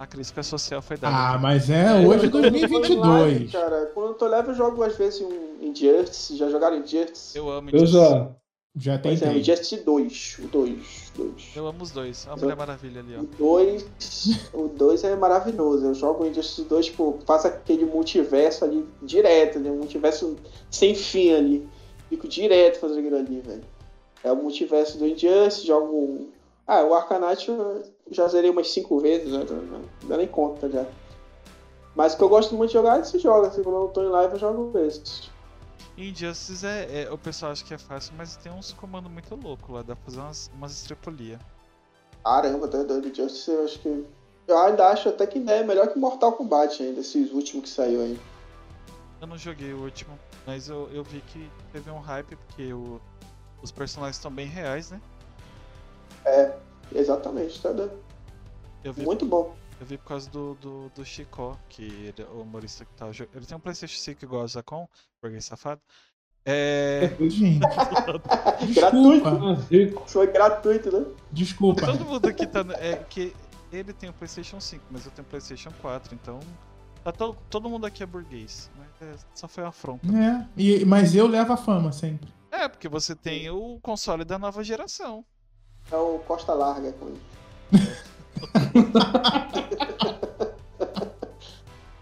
A crítica social foi dada. Ah, mas é hoje Eu tô jogando live, 2022. Cara, quando eu tô leve, eu jogo às vezes um Injustice. Já jogaram Injustice? Eu amo Eu Injustice. já. Já Pois é. Injustice 2. O 2. 2. Eu amo os dois. A Mulher Maravilha ali, ó. O 2, o 2 é maravilhoso. Eu jogo o Injustice 2, tipo, faço aquele multiverso ali direto, né? Um multiverso sem fim ali. Fico direto fazendo aquilo ali, velho. É o multiverso do Injustice, jogo. Ah, o Arcanite eu já zerei umas 5 vezes, né? Não, dá nem conta já. Mas o que eu gosto muito de jogar é esse jogo, assim, quando eu tô em live eu jogo esse. Injustice é, é- O pessoal acha que é fácil, mas tem uns comandos muito loucos lá. Dá pra fazer umas, umas estripulia. Caramba, tá doido. Injustice eu acho que. Eu ainda acho até que ainda é melhor que Mortal Kombat ainda, esses últimos que saiu aí. Eu não joguei o último, mas eu, eu vi que teve um hype porque o- os personagens estão bem reais, né? Exatamente, tá vi, Muito bom. eu vi por causa do, do, do Chicó, que ele, o humorista que tava jogando. Ele tem um PlayStation 5 igual o Zacon, burguês safado. É. Gente, Gratuito. Foi gratuito, né? Desculpa. Todo mundo aqui tá. no- É que ele tem o PlayStation 5, mas eu tenho o PlayStation 4, então. Tá to, todo mundo aqui é burguês. Mas é, só foi uma afronta. É, e, mas eu levo a fama sempre. É, porque você tem o console da nova geração. É o Costa Larga. com ele.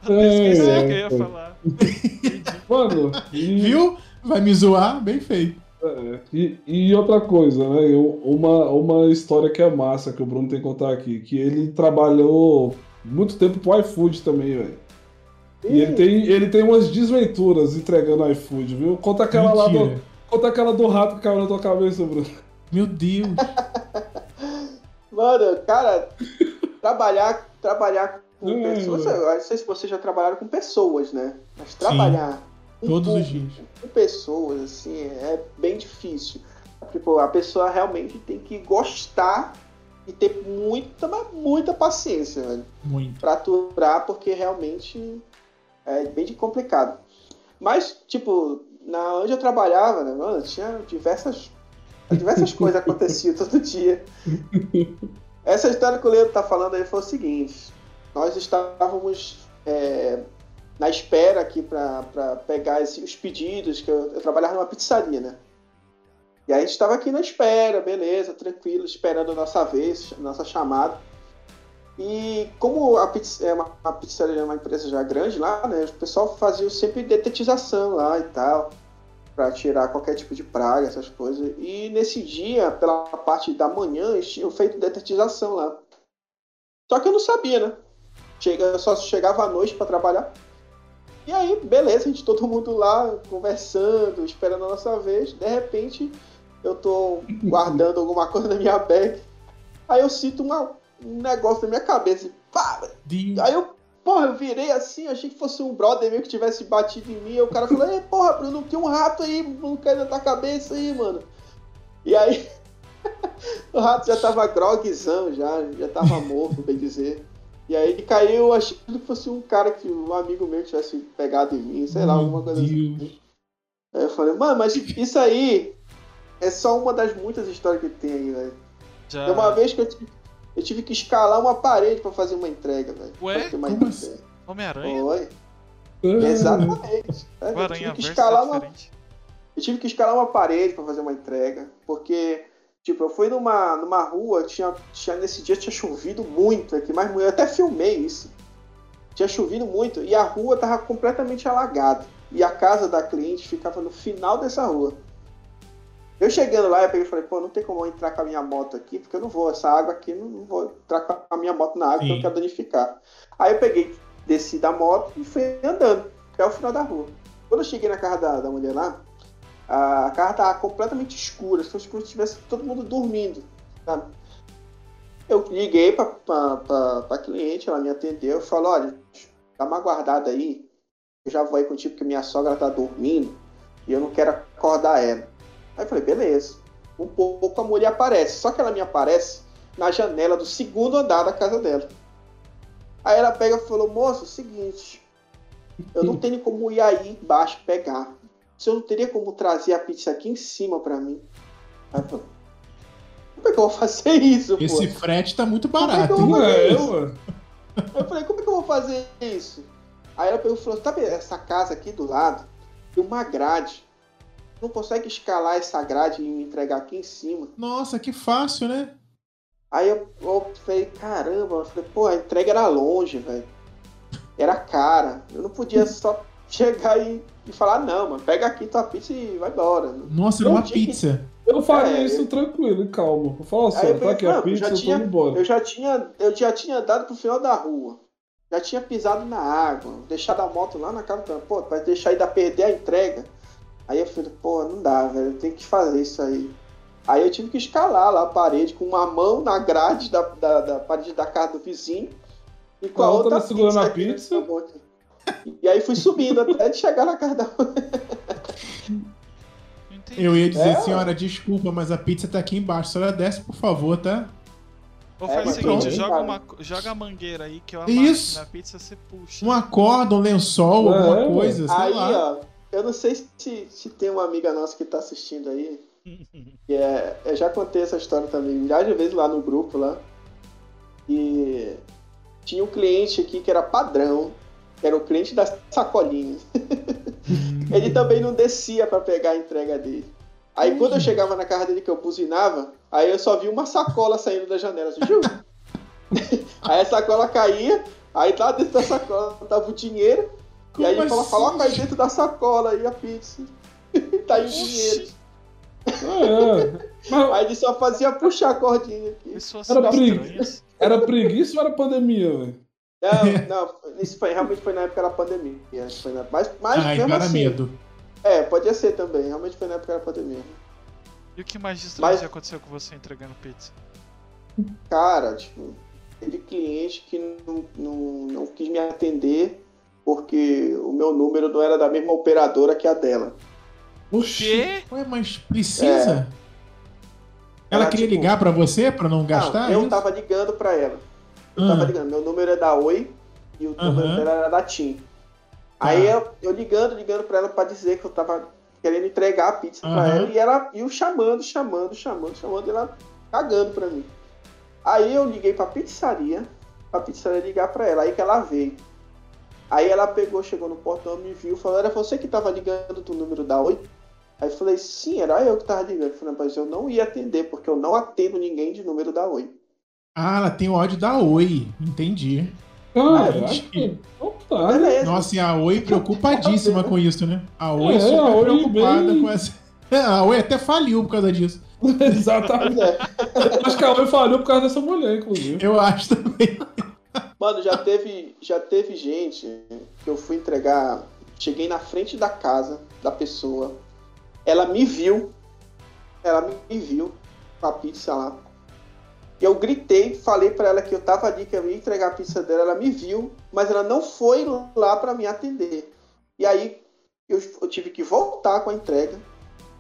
Eu esqueci É, o que eu ia falar. Mano, e, Viu? Vai me zoar? Bem feito. é, e, e outra coisa, né? eu- Uma, uma história que é massa que o Bruno tem que contar aqui, que ele trabalhou muito tempo pro iFood também, velho. E ele tem, ele tem umas desventuras entregando iFood, viu? Conta aquela lá do. Mentira. Conta aquela do rato que caiu na tua cabeça, Bruno. Meu Deus. Mano, cara, trabalhar, trabalhar com Hum. pessoas. Eu não sei se vocês já trabalharam com pessoas, né? Mas trabalhar com Todos os dias. com pessoas, assim, é bem difícil. Tipo, a pessoa realmente tem que gostar e ter muita, muita paciência, velho. Muito. pra aturar, porque realmente é bem complicado. Mas, tipo, na onde eu trabalhava, né, mano, tinha diversas, diversas coisas aconteciam todo dia. Essa história que o Leandro tá falando aí foi o seguinte: nós estávamos é, na espera aqui para pegar esse- os pedidos, que eu, eu trabalhava numa pizzaria, né? E aí a gente estava aqui na espera, beleza, tranquilo, esperando a nossa vez, a nossa chamada. E como a, pizza, é uma, a pizzaria é uma empresa já grande lá, né? O pessoal fazia sempre detetização lá e tal, para tirar qualquer tipo de praga, essas coisas. E nesse dia, pela parte da manhã, eles tinham feito detetização lá. Só que eu não sabia, né? Chega, eu só chegava à noite para trabalhar. E aí, beleza, a gente todo mundo lá conversando, esperando a nossa vez. De repente, eu tô guardando alguma coisa na minha bag. Aí eu sinto uma, um negócio na minha cabeça. e Pá! Aí eu, porra, eu virei assim, achei que fosse um brother meu que tivesse batido em mim. Aí o cara falou, ei, porra, Bruno, tem um rato aí, não cai na tua cabeça aí, mano. E aí, o rato já tava groguezão, já, já tava morto, bem dizer. E aí ele caiu achando que fosse um cara que, um amigo meu que tivesse pegado em mim, sei lá, alguma coisa assim. Deus. Aí eu falei, mano, mas isso aí é só uma das muitas histórias que tem aí, velho. Uma vez que eu tive, eu tive que escalar uma parede pra fazer uma entrega, velho. Ué? Pra ter uma Como ideia. assim? Homem-Aranha? Foi. É. Exatamente. O eu, tive que escalar é uma, diferente. eu tive que escalar uma parede pra fazer uma entrega, porque, tipo, eu fui numa, numa rua, tinha, tinha, nesse dia tinha chovido muito aqui, mas eu até filmei isso. Tinha chovido muito e a rua tava completamente alagada. E a casa da cliente ficava no final dessa rua. Eu chegando lá, eu peguei e falei, pô, não tem como eu entrar com a minha moto aqui, porque eu não vou, essa água aqui, não, vou entrar com a minha moto na água, porque eu quero danificar. Aí eu peguei, desci da moto e fui andando até o final da rua. Quando eu cheguei na casa da, da mulher lá, a casa tava completamente escura, se fosse como se tivesse todo mundo dormindo, sabe? Eu liguei pra, pra, pra, pra cliente, ela me atendeu, eu falei, olha, dá uma guardada aí, eu já vou aí contigo porque minha sogra tá dormindo e eu não quero acordar ela. Aí eu falei, beleza. Um pouco a mulher aparece, só que ela me aparece na janela do segundo andar da casa dela. Aí ela pega e falou, moço, é o seguinte, eu não tenho como ir aí embaixo pegar. Você não teria como trazer a pizza aqui em cima pra mim? Aí eu falei, como é que eu vou fazer isso, pô? Esse frete tá muito Como é barato, eu hein? É. Eu falei, como é que eu vou fazer isso? Aí ela pegou e falou, sabe essa casa aqui do lado? Tem uma grade. Não consegue escalar essa grade e me entregar aqui em cima. Nossa, que fácil, né? Aí eu, eu falei, caramba, eu falei, pô, a entrega era longe, velho. Era cara. Eu não podia só chegar e, e falar, não, mano, pega aqui tua pizza e vai embora. Nossa, era Eu uma que- pizza. Eu faria É, isso tranquilo e calmo. Eu falo assim, eu tá aqui a pizza, já eu tô tinha- indo embora. Eu já tinha, eu já tinha dado pro final da rua. Já tinha pisado na água, deixado a moto lá na casa do Pô, vai deixar ainda perder a entrega. Aí eu falei, pô, não dá, velho, eu tenho que fazer isso aí. Aí eu tive que escalar lá a parede com uma mão na grade da, da, da parede da casa do vizinho e com a, A outra outra segurando a pizza. E aí fui subindo até de chegar na casa da. Eu ia dizer, É, senhora, desculpa, mas a pizza tá aqui embaixo. A senhora desce, por favor, tá? Ou É, faz o mas seguinte, joga, uma, joga a mangueira aí que eu amarro Isso. na pizza, você puxa. Uma corda, um lençol, É, alguma coisa, sei Aí, lá. ó, eu não sei se, se tem uma amiga nossa que tá assistindo aí, é, eu já contei essa história também milhares de vezes lá no grupo lá. E tinha um cliente aqui que era padrão, que era o cliente das sacolinhas. Ele também não descia pra pegar a entrega dele. Aí quando eu chegava na casa dele que eu buzinava, aí eu só vi uma sacola saindo da janela. Assim, aí a sacola caía, aí lá dentro da sacola tava o dinheiro, e aí ele Como falou, assim? coloca aí dentro da sacola aí a pizza. tá aí o dinheiro. É, mas Aí ele só fazia puxar a cordinha aqui. Era estranhas. era preguiça ou era pandemia, velho? Não, não, isso foi, realmente foi na época da pandemia. Foi na, mas mas Ai, mesmo assim. medo. É, podia ser também. Realmente foi na época da pandemia. E o que mais de estranho Mas- aconteceu com você entregando pizza? Cara, tipo, teve cliente que não, não, não quis me atender porque o meu número não era da mesma operadora que a dela. Oxi. Quê? Ué, mas precisa? Ela Ela, queria tipo- ligar pra você pra não gastar? não, eu isso? tava ligando pra ela. Eu Ah. tava ligando. Meu número é da Oi e o Aham. número dela era da TIM. Tá. Aí eu, eu ligando, ligando pra ela pra dizer que eu tava querendo entregar a pizza pra Aham. ela e ela e o chamando, chamando, chamando, chamando, e ela cagando pra mim. Aí eu liguei pra pizzaria, pra pizzaria ligar pra ela, aí que ela veio. Aí ela pegou, chegou no portão, me viu, falou, era você que tava ligando do número da Oi? Aí eu falei, sim, era eu que tava ligando. Eu falei, mas eu não ia atender, porque eu não atendo ninguém de número da Oi. Ah, ela tem ódio da Oi. Entendi. Caraca. Gente. Otário. Beleza. Nossa, e a Oi preocupadíssima com isso, né? A Oi É, super a Oi preocupada bem- com essa. A Oi até faliu por causa disso. Exatamente. É. Acho que a Oi falhou por causa dessa mulher, inclusive. Eu acho também. Mano, já teve, já teve gente que eu fui entregar. Cheguei na frente da casa da pessoa. Ela me viu. Ela me viu com a pizza lá. Eu gritei, falei pra ela que eu tava ali, que eu ia entregar a pizza dela. Ela me viu, mas ela não foi lá pra me atender. E aí eu, eu tive que voltar com a entrega,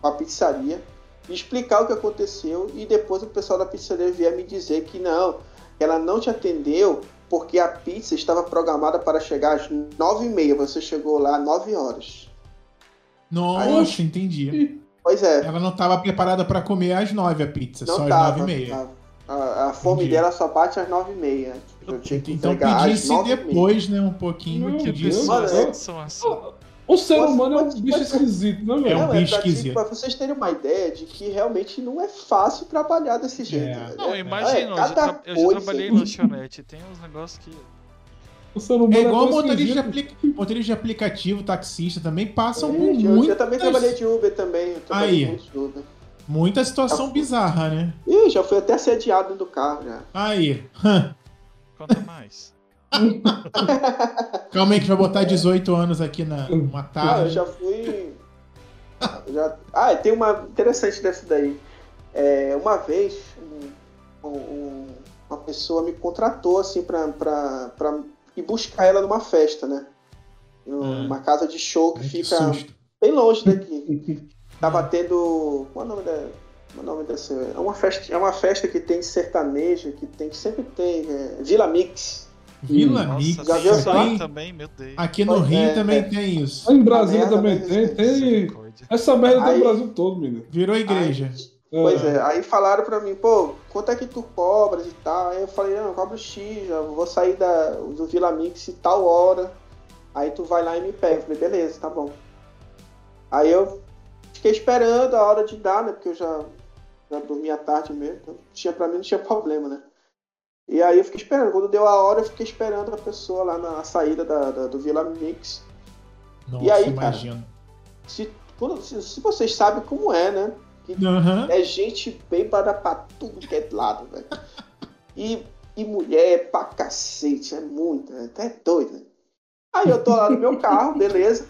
com a pizzaria, explicar o que aconteceu. E depois o pessoal da pizzaria vier me dizer que não, ela não te atendeu porque a pizza estava programada para chegar às 9h30. Você chegou lá às 9 horas. Nossa, entendi. Pois é, Ela não estava preparada pra comer às nove a pizza, não só às tava. nove e meia. tava. A, a fome Entendi. dela só bate às 9h30. Eu tinha que Então às pedisse 9h30. depois, né? Um pouquinho Meu que Deus. Mano, são assim. O ser humano é um bicho pode- esquisito, né, É um velho? Não, bicho pra, ti- esquisito. pra vocês terem uma ideia de que realmente não é fácil trabalhar desse jeito. É. Não, É- imagina, é, eu, tra- eu já trabalhei em lanchonete, tem uns negócios que. O ser humano É igual tão motorista de, esquisito. apli- motorista de aplicativo, taxista também passam por eu, muitas, eu também trabalhei de Uber também. Eu trabalhei Aí. muito de Uber. muita situação bizarra, né? Ih, já fui até assediado do carro já. Aí. Conta mais. Calma aí que vai botar 18 anos aqui na uma Ah, eu tarde. já fui. eu já... Ah, tem uma interessante dessa daí. É, uma vez, um- um- uma pessoa me contratou assim pra, pra, pra ir buscar ela numa festa, né? Numa casa de show que Ai, que fica susto. bem longe daqui. Tava tendo. Qual é o nome da. É o nome dessa? É uma festa, é uma festa que tem sertanejo, que tem, que sempre tem. é, Vila Mix. Vila Nossa, Mix. já tem viu falar? aí também, meu Deus. Aqui no Pois Rio é, também é. tem isso. Em Brasília merda, também tem. Tem. Essa merda tem Aí- no Brasil todo, menino. Virou igreja. Pois é, aí falaram pra mim, pô, quanto é que tu cobras e tal? Aí eu falei, não, eu cobro X, já vou sair da, do Vila Mix tal hora. Aí tu vai lá e me pega. Eu falei, beleza, tá bom. Aí eu fiquei esperando a hora de dar, né? Porque eu já, já dormia tarde mesmo. Então tinha, pra mim não tinha problema, né? E aí eu fiquei esperando. Quando deu a hora, eu fiquei esperando a pessoa lá na saída da, da- do Vila Mix. Nossa, E aí, cara? imagino. Se, quando, se, se vocês sabem como é, né? Aham. É gente bêbada pra tudo que é lado, velho. E, e mulher pra cacete, é muito, né? até doido, né? Aí eu tô lá no meu carro, beleza.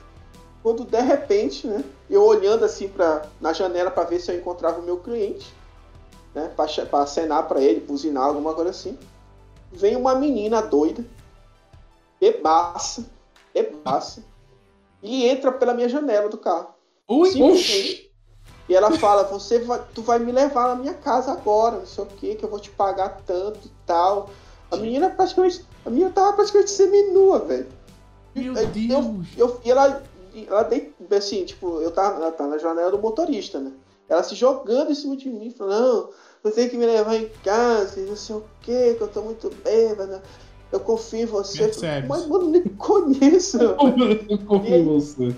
Quando de repente, né? Eu olhando assim pra, na janela pra ver se eu encontrava o meu cliente, né? Pra acenar pra ele, buzinar, alguma coisa assim. Vem uma menina doida, bebaça, bebaça, e entra pela minha janela do carro. Ui, Simplesmente. E ela fala, você vai, tu vai me levar na minha casa agora, não sei o que, que eu vou te pagar tanto e tal. A menina praticamente. A menina tava praticamente seminua, velho. meu Aí Deus. Eu, e ela, ela dei, assim, tipo, eu tava, ela tava na janela do motorista, né? Ela se jogando em cima de mim, falando, não, você tem que me levar em casa, não sei o que, que eu tô muito bêbada. Eu confio em você. Eu Percebe-se. Mas, mano, nem conheço. Eu confio em você.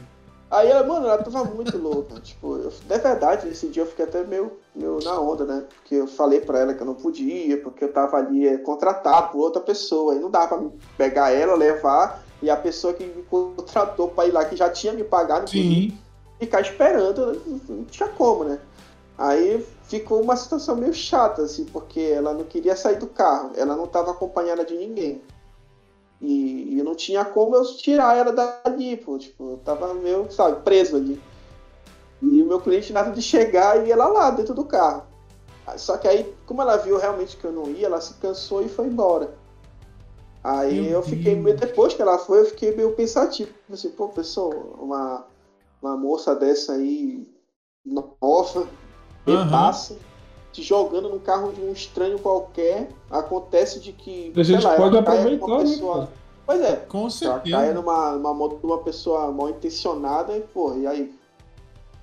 Aí ela, mano, ela tava muito louca. Tipo, eu, de verdade, nesse dia eu fiquei até meio, meio na onda, né? Porque eu falei pra ela que eu não podia, porque eu tava ali é, contratado por outra pessoa. E não dava pra pegar ela, levar, e a pessoa que me contratou pra ir lá, que já tinha me pagado, Sim. Ficar esperando, não tinha como, né? Aí ficou uma situação meio chata, assim, porque ela não queria sair do carro, ela não tava acompanhada de ninguém. E, e não tinha como eu tirar ela dali, pô. Tipo, eu tava meio, sabe, preso ali. E o meu cliente nada de chegar e ela lá dentro do carro. Só que aí, como ela viu realmente que eu não ia, ela se cansou e foi embora. Aí Meu eu fiquei meio, depois que ela foi, eu fiquei meio pensativo. Assim, pô, pessoal, uma, uma moça dessa aí, nova, Aham. repassa, te jogando no carro de um estranho qualquer, acontece de que. A gente lá, pode ela aproveitar, numa né, pessoa- cara? Pois é, Com ela caia certeza. numa, numa moto de uma pessoa mal intencionada e, pô, e aí?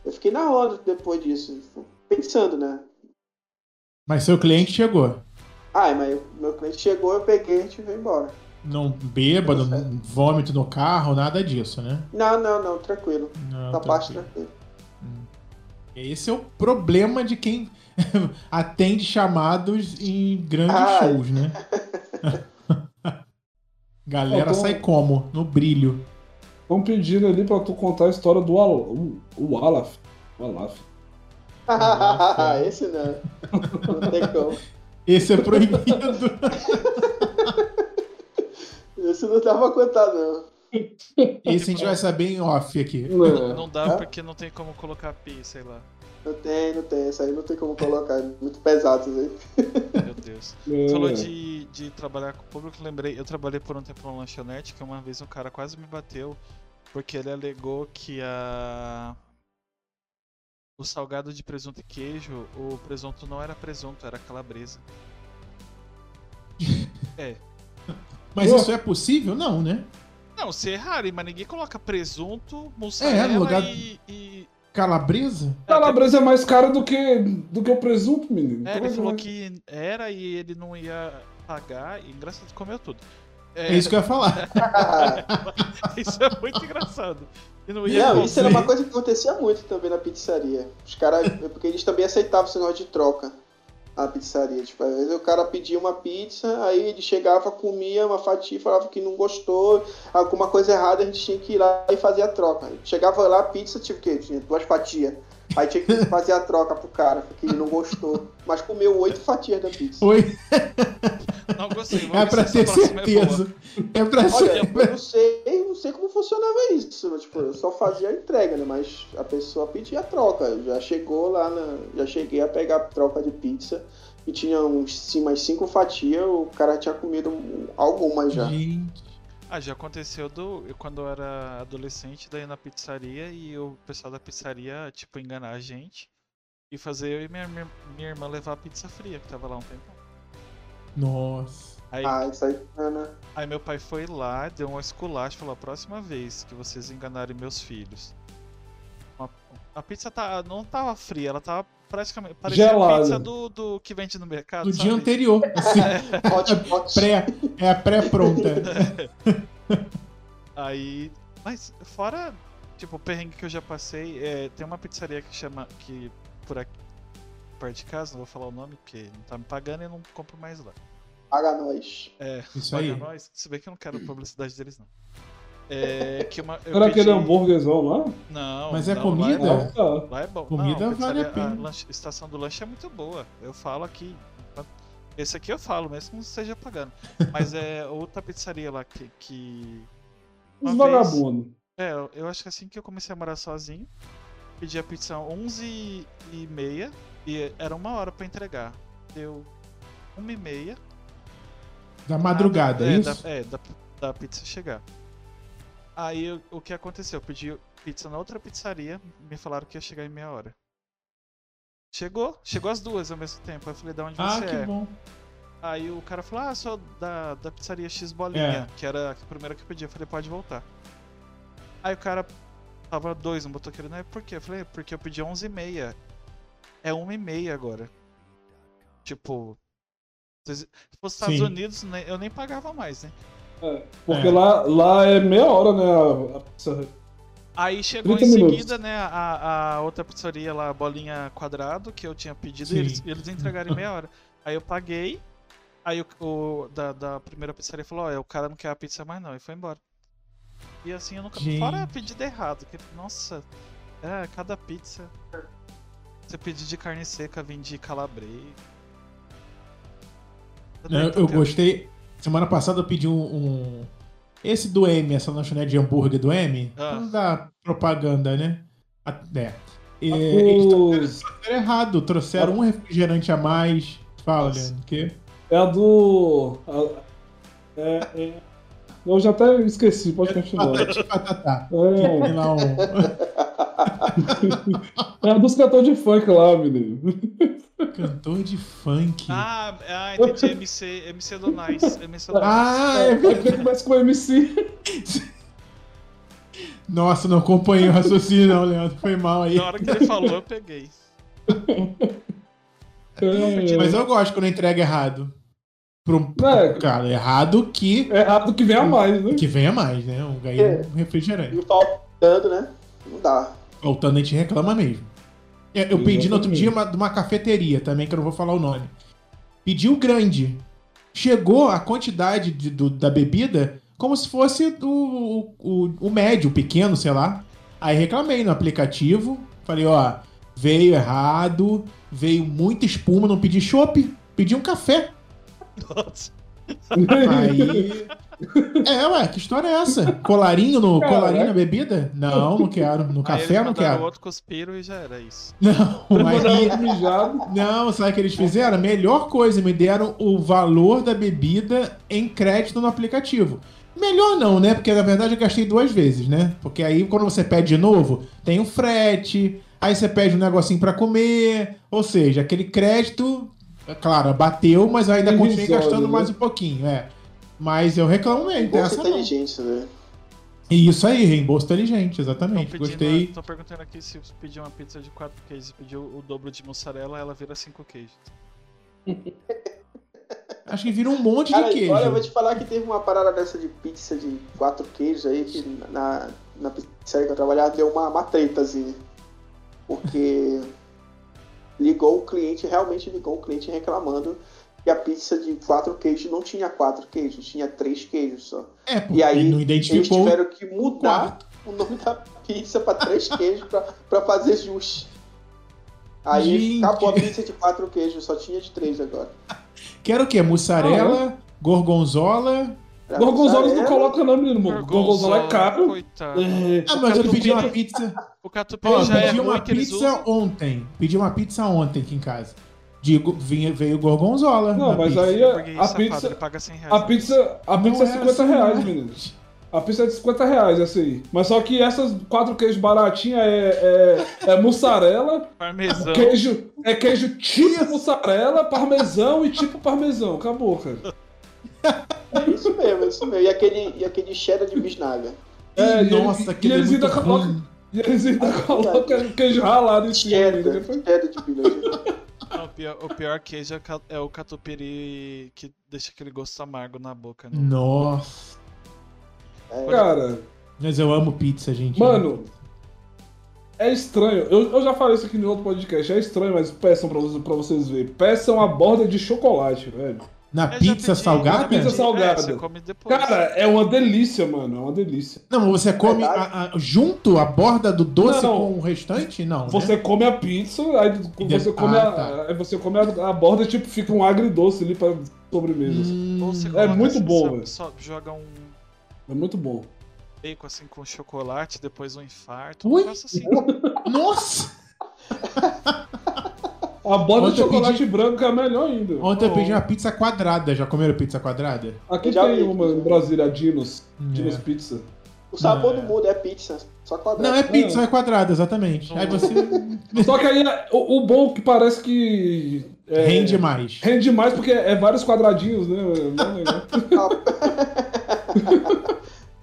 Eu fiquei na onda depois disso, pensando, né? Mas seu cliente chegou. Ah, mas meu cliente chegou, eu peguei e a gente veio embora. Não bêbado, certo. vômito no carro, nada disso, né? Não, não, não, tranquilo. Não, Essa parte tranquilo. tranquilo. Esse é o problema de quem atende chamados em grandes Ah. shows, né? Galera então- sai como? No brilho. Estão pedindo ali pra tu contar a história do Al o, o Alaf. O Alaf. Esse não. Não tem como. Esse é proibido. Esse não dá pra contar, não. Esse a gente vai saber em off aqui. É. Não dá É? porque não tem como colocar pi, sei lá. Não tem, não tem. Esse aí não tem como colocar. é Muito pesado isso aí. Meu Deus. É. Falou de, de trabalhar com o público, lembrei, eu trabalhei por um tempo numa lanchonete que uma vez um cara quase me bateu porque ele alegou que a o salgado de presunto e queijo, o presunto não era presunto, era calabresa. É. Mas Pô. isso é possível? Não, né? Não, se é raro, mas ninguém coloca presunto, mussarela É, no lugar- e, e- Calabresa? Calabresa é mais cara do que, do que o presunto, menino. É, Então ele é falou mais- que era e ele não ia pagar, e engraçado comeu tudo. É isso que eu ia falar. isso é muito engraçado. E não ia Não, isso era uma coisa que acontecia muito também na pizzaria. Os caras. Porque eles também aceitavam esse negócio de troca na pizzaria. Tipo, às vezes o cara pedia uma pizza, aí ele chegava, comia uma fatia, falava que não gostou, alguma coisa errada, a gente tinha que ir lá e fazer a troca. Chegava lá, a pizza, tipo, o quê? Tinha duas fatias. Aí tinha que fazer a troca pro cara, porque ele não gostou. Mas comeu oito fatias da pizza. Oi, Não gostei. vamos é ver pra ter próxima é boa. certeza. É pra Olha, ser. eu não sei, eu não sei como funcionava isso. mas, Tipo, eu só fazia a entrega, né? Mas a pessoa pedia a troca. Já chegou lá na. Já cheguei a pegar a troca de pizza e tinha uns sim, mais cinco fatias, o cara tinha comido um- algumas já. Gente. Ah, já aconteceu do. Eu, quando eu era adolescente, daí na pizzaria e o pessoal da pizzaria, tipo, enganar a gente e fazer eu e minha, minha, minha irmã levar a pizza fria, que tava lá um tempo. Nossa. Aí, Ah, isso aí, né? aí meu pai foi lá, deu um esculacho e falou: a próxima vez que vocês enganarem meus filhos. uma- a pizza tá, não tava fria, ela tava praticamente. Parecia a Gelada. pizza do, do que vende no mercado. Do sabe? dia anterior. Assim, Hot pot. pré, é a pré-pronta. Aí. Mas fora, tipo, o perrengue que eu já passei, é, tem uma pizzaria que chama. que por aqui. Perto de casa, não vou falar o nome, porque não tá me pagando e eu não compro mais lá. Paga nós. É, Isso paga aí. nós. Se bem que eu não quero publicidade deles, não. É. Que uma, eu Será pedi... aquele hambúrguerzão lá? Não. Mas é não, comida? Lá é bom. Ah, tá. Lá é bom. Comida não, vale a pena. lanche- estação do lanche é muito boa. Eu falo aqui. Esse aqui eu falo, mesmo que não esteja pagando. Mas é outra pizzaria lá que. que Os uma vez- vagabundos. É, eu- acho que assim que eu comecei a morar sozinho, pedi a pizza 11 e meia e era uma hora pra entregar. Deu uma e meia. Da madrugada, é, é isso? Da, é, da, da pizza chegar. Aí o que aconteceu? Eu pedi pizza na outra pizzaria, me falaram que ia chegar em meia hora. Chegou, chegou as duas ao mesmo tempo. Aí eu falei, da onde Ah, você que é? bom. Aí o cara falou, ah, sou da, da pizzaria X Bolinha, É. que era a primeira que eu pedi. Eu falei, pode voltar. Aí o cara tava dois no motoqueiro, né? Por quê? Eu falei, porque eu pedi 11 e meia. É 1 e meia agora. Tipo, se fosse Estados Sim. Unidos, né, eu nem pagava mais, né? É, porque É. Lá, lá é meia hora, né? a- a pizza. Aí chegou em 30 minutos. seguida, né, a, a outra pizzaria lá, bolinha quadrado, que eu tinha pedido, e Sim. eles, eles entregaram em meia hora. Aí eu paguei, aí o, o da, da primeira pizzaria falou, ó, é, o cara não quer a pizza mais não, e foi embora. E assim, eu nunca. Gente. Fora pedido errado, que, nossa, é, cada pizza. Você pedir de carne seca, vem de calabresa. Eu cara. gostei. Semana passada eu pedi um, um, Esse do M, essa lanchonete de hambúrguer do M, Ah. não dá propaganda, né? Até. É, Ah, eles trouxeram errado, trouxeram um refrigerante a mais. Fala, Nossa. Leandro, o quê? É a do. é, é- eu já até esqueci, pode continuar. Patati patatá. É, lá um... é a dos cantores de funk lá, menino. Cantor de funk. Ah, ah, entendi. MC, MC do Nice. MC. Ah, é verdade. começa com MC. Nossa, não acompanhei o raciocínio, não, Leandro. Foi mal aí. Na hora que ele falou, eu peguei. É, Mas eu gosto quando entrega errado. Pro, É. Cara, errado que, é errado que vem a mais, né? que venha mais, né? Um, ganhei É. um refrigerante. E faltando, né? Não dá. Faltando, a gente reclama mesmo. É, Eu pedi no outro dia uma, de uma cafeteria também, que eu não vou falar o nome. Pedi o grande. Chegou a quantidade de- do- da bebida como se fosse o, o, o médio, o pequeno, sei lá. Aí reclamei no aplicativo. Falei, ó, veio errado, veio muita espuma, não pedi chopp, pedi um café. Nossa. Aí. É, ué, que história é essa? Colarinho no colarinho na bebida? Não, não quero. No Aí café não quero. outro cuspiro e já era isso. Não, mas. Não, sabe o que eles fizeram? Melhor coisa, me deram o valor da bebida em crédito no aplicativo. Melhor não, né? Porque na verdade eu gastei duas vezes, né? Porque aí quando você pede de novo, tem o frete, aí você pede um negocinho pra comer, ou seja, aquele crédito, é claro, bateu, mas eu ainda continuei gastando né? mais um pouquinho, é. Mas eu reclamo mesmo, tem Bolsa essa não. inteligente, né? Isso aí, reembolso inteligente, exatamente. pedindo, Gostei. Estão perguntando aqui se você pedir uma pizza de 4 queijos e pedir o dobro de mussarela, ela vira 5 queijos. Acho que vira um monte Cara, de queijo. olha, eu vou te falar que teve uma parada dessa de pizza de quatro queijos aí, que na, na pizzaria que eu trabalhava deu uma, uma tretazinha. Porque ligou o cliente, realmente ligou o cliente reclamando que a pizza de quatro queijos não tinha quatro queijos, tinha três queijos só. É, porque E aí, não Eles tiveram que mudar o nome da pizza pra três queijos pra, pra fazer jus. Aí Gente. acabou a pizza de quatro queijos, só tinha de três agora. Quero o quê? Mussarela, gorgonzola. Pra Gorgonzola não mussarela, coloca não, menino. Gorgonzola é caro. Coitado. É, Ah, mas eu pedi uma pizza. O catupiry já é pedi ruim uma pizza ontem. Pedi uma pizza ontem aqui em casa. Digo, vinha, veio gorgonzola. Não, mas pizza. aí a, a pizza. paga 100 reais. A pizza, a pizza Não é é 50 assim, reais, não. menino. A pizza é de 50 reais essa aí. Mas só que essas quatro queijos baratinhas é, é, é mussarela, Parmesão. queijo, é queijo tipo mussarela, parmesão e tipo parmesão. Acabou, cara. É isso mesmo, é isso mesmo. E aquele, e aquele cheddar de bisnaga. É, e Nossa, ele- aquele e eles é ainda muito colocam. E eles ainda colocam queijo ralado em cima. Cheddar, ainda. Cheddar de bisnaga. Não, o, pior, o pior queijo é é o catupiry que deixa aquele gosto amargo na boca. né? Nossa. Cara, Mas eu amo pizza, gente. Mano, é estranho. Eu, eu já falei isso aqui no outro podcast. É estranho, mas peçam pra, vocês- pra vocês verem. Peçam a borda de chocolate, velho. Na Eu já pizza pedi, salgada? pedi. Pizza salgada. É, você come depois. Cara, é uma delícia, mano. É uma delícia. Não, mas você come a- a- junto a borda do doce Não. com o restante? Não. Você né? come a pizza, aí você de- come, Ah, a, tá. aí você come a, a borda e tipo, fica um agridoce ali pra sobremesa. Hum, você é muito assim, bom, velho. Só joga um É muito bom. bacon assim com chocolate, depois um infarto. Ui. Um assim. Nossa! A Ontem de chocolate branco é melhor ainda. Ontem eu Oh. pedi uma pizza quadrada. Já comeram pizza quadrada? Aqui Já tem vi, uma em. Brasília, a Dinos. Dinos É. Pizza. O sabor Não, do é. mundo é pizza, só quadrado. Não, é pizza, é quadrada, exatamente. Aí você Só que aí é- o, o bom que parece que. é, rende mais. Rende mais porque é vários quadradinhos, né?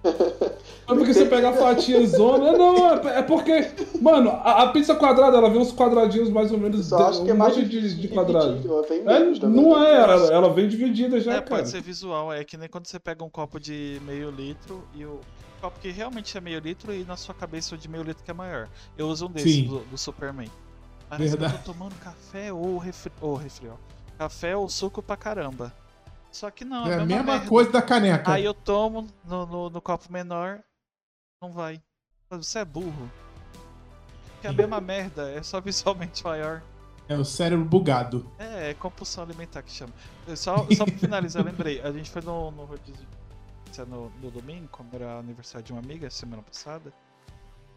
Não é é porque você pega a fatia zona. Não, é, é porque. Mano, a, a pizza quadrada, ela vem uns quadradinhos mais ou menos. Só acho que é um mais monte de, de quadrado. É, não é, ela, ela vem dividida já, É, cara. pode ser visual, é que nem quando você pega um copo de meio litro e o copo que realmente é meio litro e na sua cabeça o de meio litro que é maior. Eu uso um desses do, do Superman. Parece que Verdade. eu tô tomando café ou refri, ou refri, ó. Café ou suco pra caramba. Só que não, É a mesma merda. coisa da caneca. Aí eu tomo no, no, no copo menor, não vai. Você é burro. Que é a mesma merda, é só visualmente maior. É o cérebro bugado. É, é compulsão alimentar que chama. Só, só pra finalizar, lembrei. A gente foi no, no rodízio pizza no, no domingo, como era aniversário de uma amiga semana passada.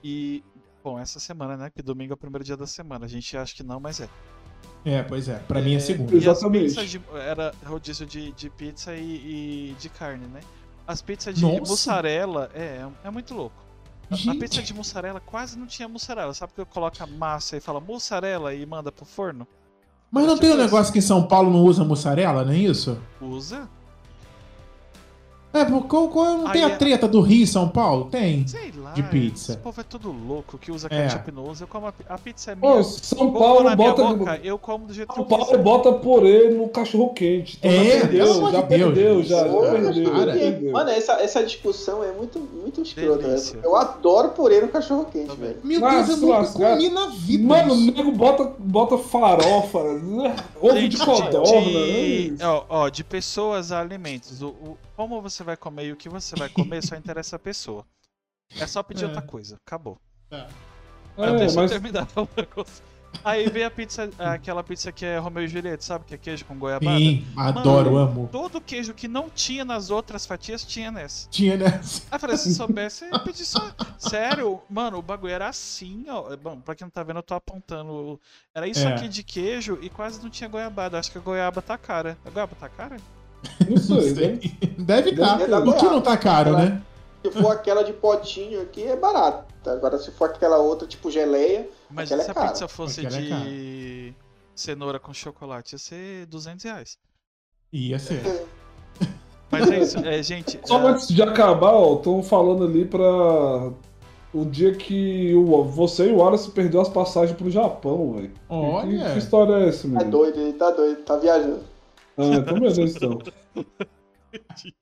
E, bom, essa semana, né? Que domingo é o primeiro dia da semana. A gente acha que não, mas é. É, pois é. Pra mim é segunda. E as Exatamente. de, era rodízio de, de pizza e, e de carne, né? As pizzas de Nossa. mussarela, é, é muito louco. A, a Gente. pizza de mussarela quase não tinha mussarela. Sabe que coloca massa e fala mussarela e manda pro forno? Mas não tem um negócio que em São Paulo não usa mussarela, não é isso? Usa? É, porque qual, qual- não tem Aí a é- treta do Rio e São Paulo? Tem. Sei lá. De pizza. Esse povo é tudo louco que usa É. ketchup não usa. Eu como a, a pizza é minha. Pô, São Paulo bota. boca, eu como do jeito São que eu quiser. Paulo bota purê no cachorro quente. Então É, já perdeu, já perdeu, já, perdeu. Mano, essa, essa discussão é muito, muito escrota. Velho. Eu adoro purê no cachorro quente, velho. Meu Nossa, Deus, eu nunca lascar. comi na vida. Mano, o nego bota, bota farofa, né? ovo de codorna, de- né? ó, ó, de pessoas a alimentos. O, o- como você vai comer e o que você vai comer só interessa a pessoa. É só pedir É. outra coisa. Acabou. Tá. Ah, É, deixa mas eu terminar o negócio. Aí vem a pizza, aquela pizza que é Romeu e Julieta, sabe? Que é queijo com goiabada. Sim, adoro, Mano, amo. Todo queijo que não tinha nas outras fatias tinha nessa. Tinha, né? Aí eu falei, se soubesse, eu ia pedir só. Sério, mano, o bagulho era assim, ó. Bom, pra quem não tá vendo, eu tô apontando. Era isso É. aqui de queijo e quase não tinha goiabada. Acho que a goiaba tá cara. A goiaba tá cara? Não sei, né? Deve estar. Deve dar O que não tá caro, Ela- né? Se for aquela de potinho aqui, é barato. Agora, se for aquela outra, tipo geleia, Mas Aquela é se a cara. pizza fosse Aquela é de cenoura com chocolate, ia ser 200 reais. Ia ser. Mas é isso, é, gente. Só é, antes de acabar, ó, estão falando ali pra o dia que o, você e o Wallace perdeu as passagens pro Japão, velho. Que, Olha. que história é essa, é menino? doido, ele tá doido, tá viajando. Ah, então beleza, então.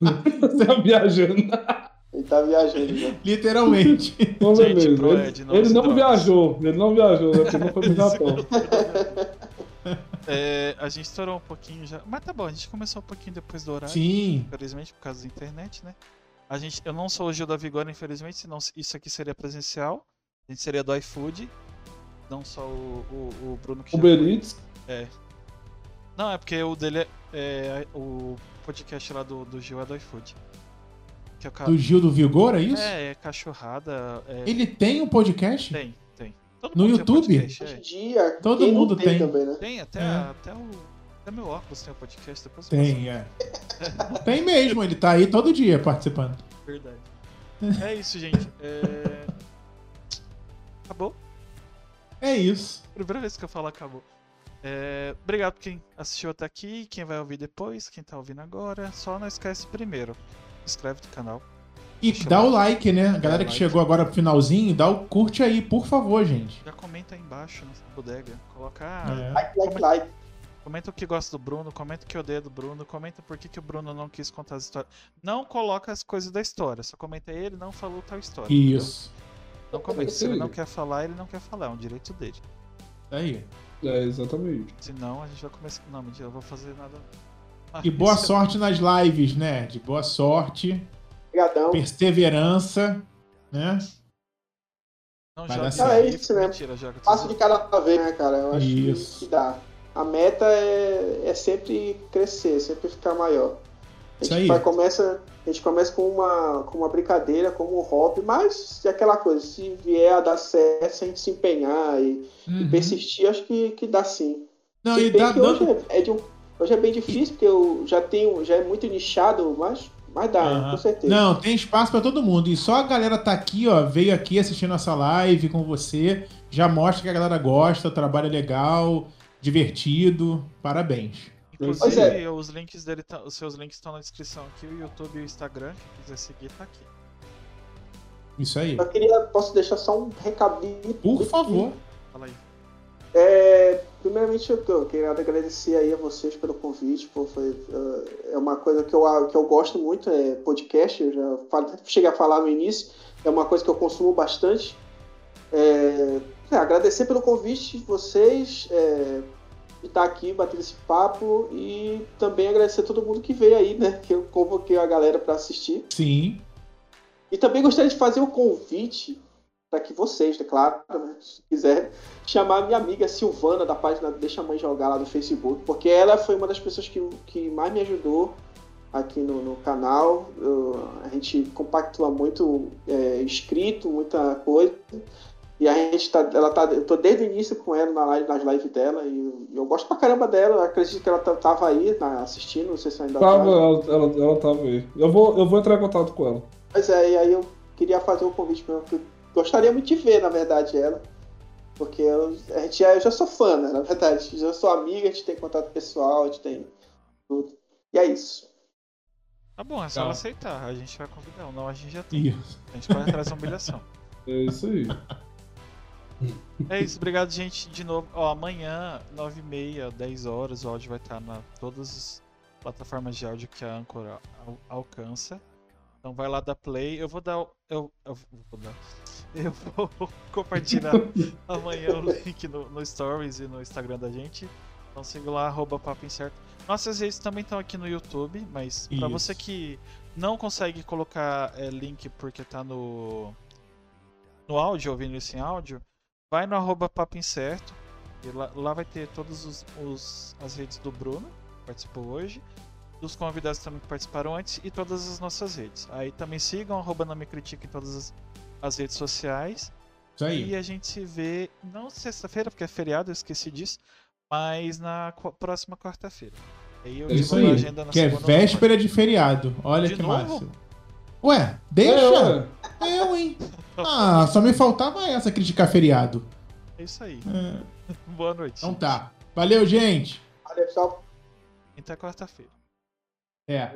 Você tá viajando. Ele tá viajando já. Literalmente. Então, Gente, Ele, Ed, não ele não droga. viajou, ele não viajou, né? Porque não foi pro Japão. é, a gente estourou um pouquinho já. Mas tá bom, a gente começou um pouquinho depois do horário. Sim. Infelizmente, por causa da internet, né? A gente, eu não sou o Gil da Vigora, infelizmente, senão isso aqui seria presencial. A gente seria do iFood. Não só o, o, o Bruno que Uber foi. Eats. Não, é porque o dele é, é- o podcast lá do, do Gil é do iFood. Que é o ca... Do Gil do Vigor, é isso? É, é cachorrada. é- Ele tem um podcast? Tem, tem. Todo No mundo tem YouTube? podcast, Hoje em é. dia, Todo quem não mundo tem. também, né? Tem, até, É. até o. Até meu óculos tem o podcast, depois Tem, é. Tem mesmo, ele tá aí todo dia participando. Verdade. É isso, gente. É... Acabou? É isso. Primeira vez que eu falo acabou. É, Obrigado por quem assistiu até aqui, quem vai ouvir depois, quem tá ouvindo agora. Só não esquece primeiro. Se inscreve no canal. E dá o like, né? A galera que like. chegou agora pro finalzinho, dá o curte aí, por favor, gente. Já comenta aí embaixo nessa bodega. Coloca. ah, É. Like, like, like. Comenta o que gosta do Bruno, comenta o que odeia do Bruno, comenta por que, que o Bruno não quis contar as histórias. Não coloca as coisas da história, só comenta ele não falou tal história. entendeu? Isso. Não comenta. Se ele não quer falar, ele não quer falar, é um direito dele. Aí. É, exatamente. Senão a gente vai começar. Não, mentira, eu vou fazer nada. Ah, E boa é- sorte nas lives, né? De boa sorte, Obrigadão. perseverança, né? Não, Vai certo. aí, É isso mesmo. Mentira. Passo de cada vez, né, cara? Eu acho que- Isso. que dá. A meta é, é sempre crescer, sempre ficar maior. A Isso gente, vai, começa, a gente começa com uma, com uma brincadeira, como um hobby, mas é aquela coisa, se vier a dar certo, se a gente se empenhar e, e Uhum. persistir, acho que, que dá sim. Não, Se e dá hoje é, é de um- hoje é bem difícil, porque eu já tenho, já é muito nichado, mas, mas dá, Aham. com certeza. Não, tem espaço pra todo mundo. E só a galera tá aqui, ó, veio aqui assistindo essa live com você, já mostra que a galera gosta, o trabalho é legal, divertido. Parabéns. Inclusive, é. os links dele, tá- os seus links estão na descrição aqui, o YouTube e o Instagram, quem quiser seguir tá aqui. Isso aí. Eu queria, posso deixar só um recadinho. Por favor. Fala aí. É, primeiramente, eu, eu queria agradecer aí a vocês pelo convite. Pô, foi, uh, é uma coisa que eu, que eu gosto muito, é podcast. Eu já falo, cheguei a falar no início. É uma coisa que eu consumo bastante. É, é, agradecer pelo convite de vocês, é, de estar aqui batendo esse papo e também agradecer a todo mundo que veio aí, né? Que eu convoquei a galera para assistir. Sim. E também gostaria de fazer o convite para que vocês, é claro, né, se quiser, chamar a minha amiga Silvana da página Deixa a Mãe Jogar lá do Facebook, porque ela foi uma das pessoas que, que mais me ajudou aqui no, no canal. Eu- a gente compactua muito é, escrito, muita coisa. E a gente tá, ela tá, eu tô desde o início com ela na live, nas lives dela e eu, eu gosto pra caramba dela. Eu acredito que ela tá- tava aí na- assistindo, não sei se ainda Tava, tá. ela, ela, ela tava aí. Eu vou, eu vou entrar em contato com ela. Pois é, e aí eu queria fazer um convite mesmo, que eu gostaria muito de ver, na verdade, ela. Porque eu, a gente já, eu já sou fã, né? Na verdade, já sou amiga, a gente tem contato pessoal, a gente tem tudo. E é isso. Tá bom, é só Tá. ela aceitar. A gente vai convidar. Não, a gente já tem. Isso. A gente vai atrás da humilhação. É isso aí. É isso, obrigado, gente, de novo. Ó, amanhã, 9h30, 10 horas, o áudio vai estar na todas as plataformas de áudio que a Anchor al- alcança. Então vai lá dar play. Eu vou dar. Eu, eu vou dar. Eu vou compartilhar amanhã o link no, no Stories e no Instagram da gente. Então siga lá, arroba Papo Incerto. Nossas redes também estão aqui no YouTube, mas pra Isso. você que não consegue colocar é, link porque tá no, no áudio, ouvindo isso em áudio, vai no arroba Papo Incerto. E lá, lá vai ter todas os, os- as redes do Bruno, que participou hoje, dos convidados também que participaram antes e todas as nossas redes. Aí também sigam, arroba não me critica em todas as, as redes sociais. Isso aí. E a gente se vê, não sexta-feira, porque é feriado, eu esqueci disso, mas na próxima quarta-feira. Aí eu É isso divulgo a aí, agenda na Que é véspera de feriado. Olha De que novo? massa. Ué, deixa. É, ué. Eu, hein? Ah, só me faltava essa criticar feriado. É isso aí. É, Boa noite. então tá. Valeu, gente. Olha, pessoal, Até quarta-feira. É.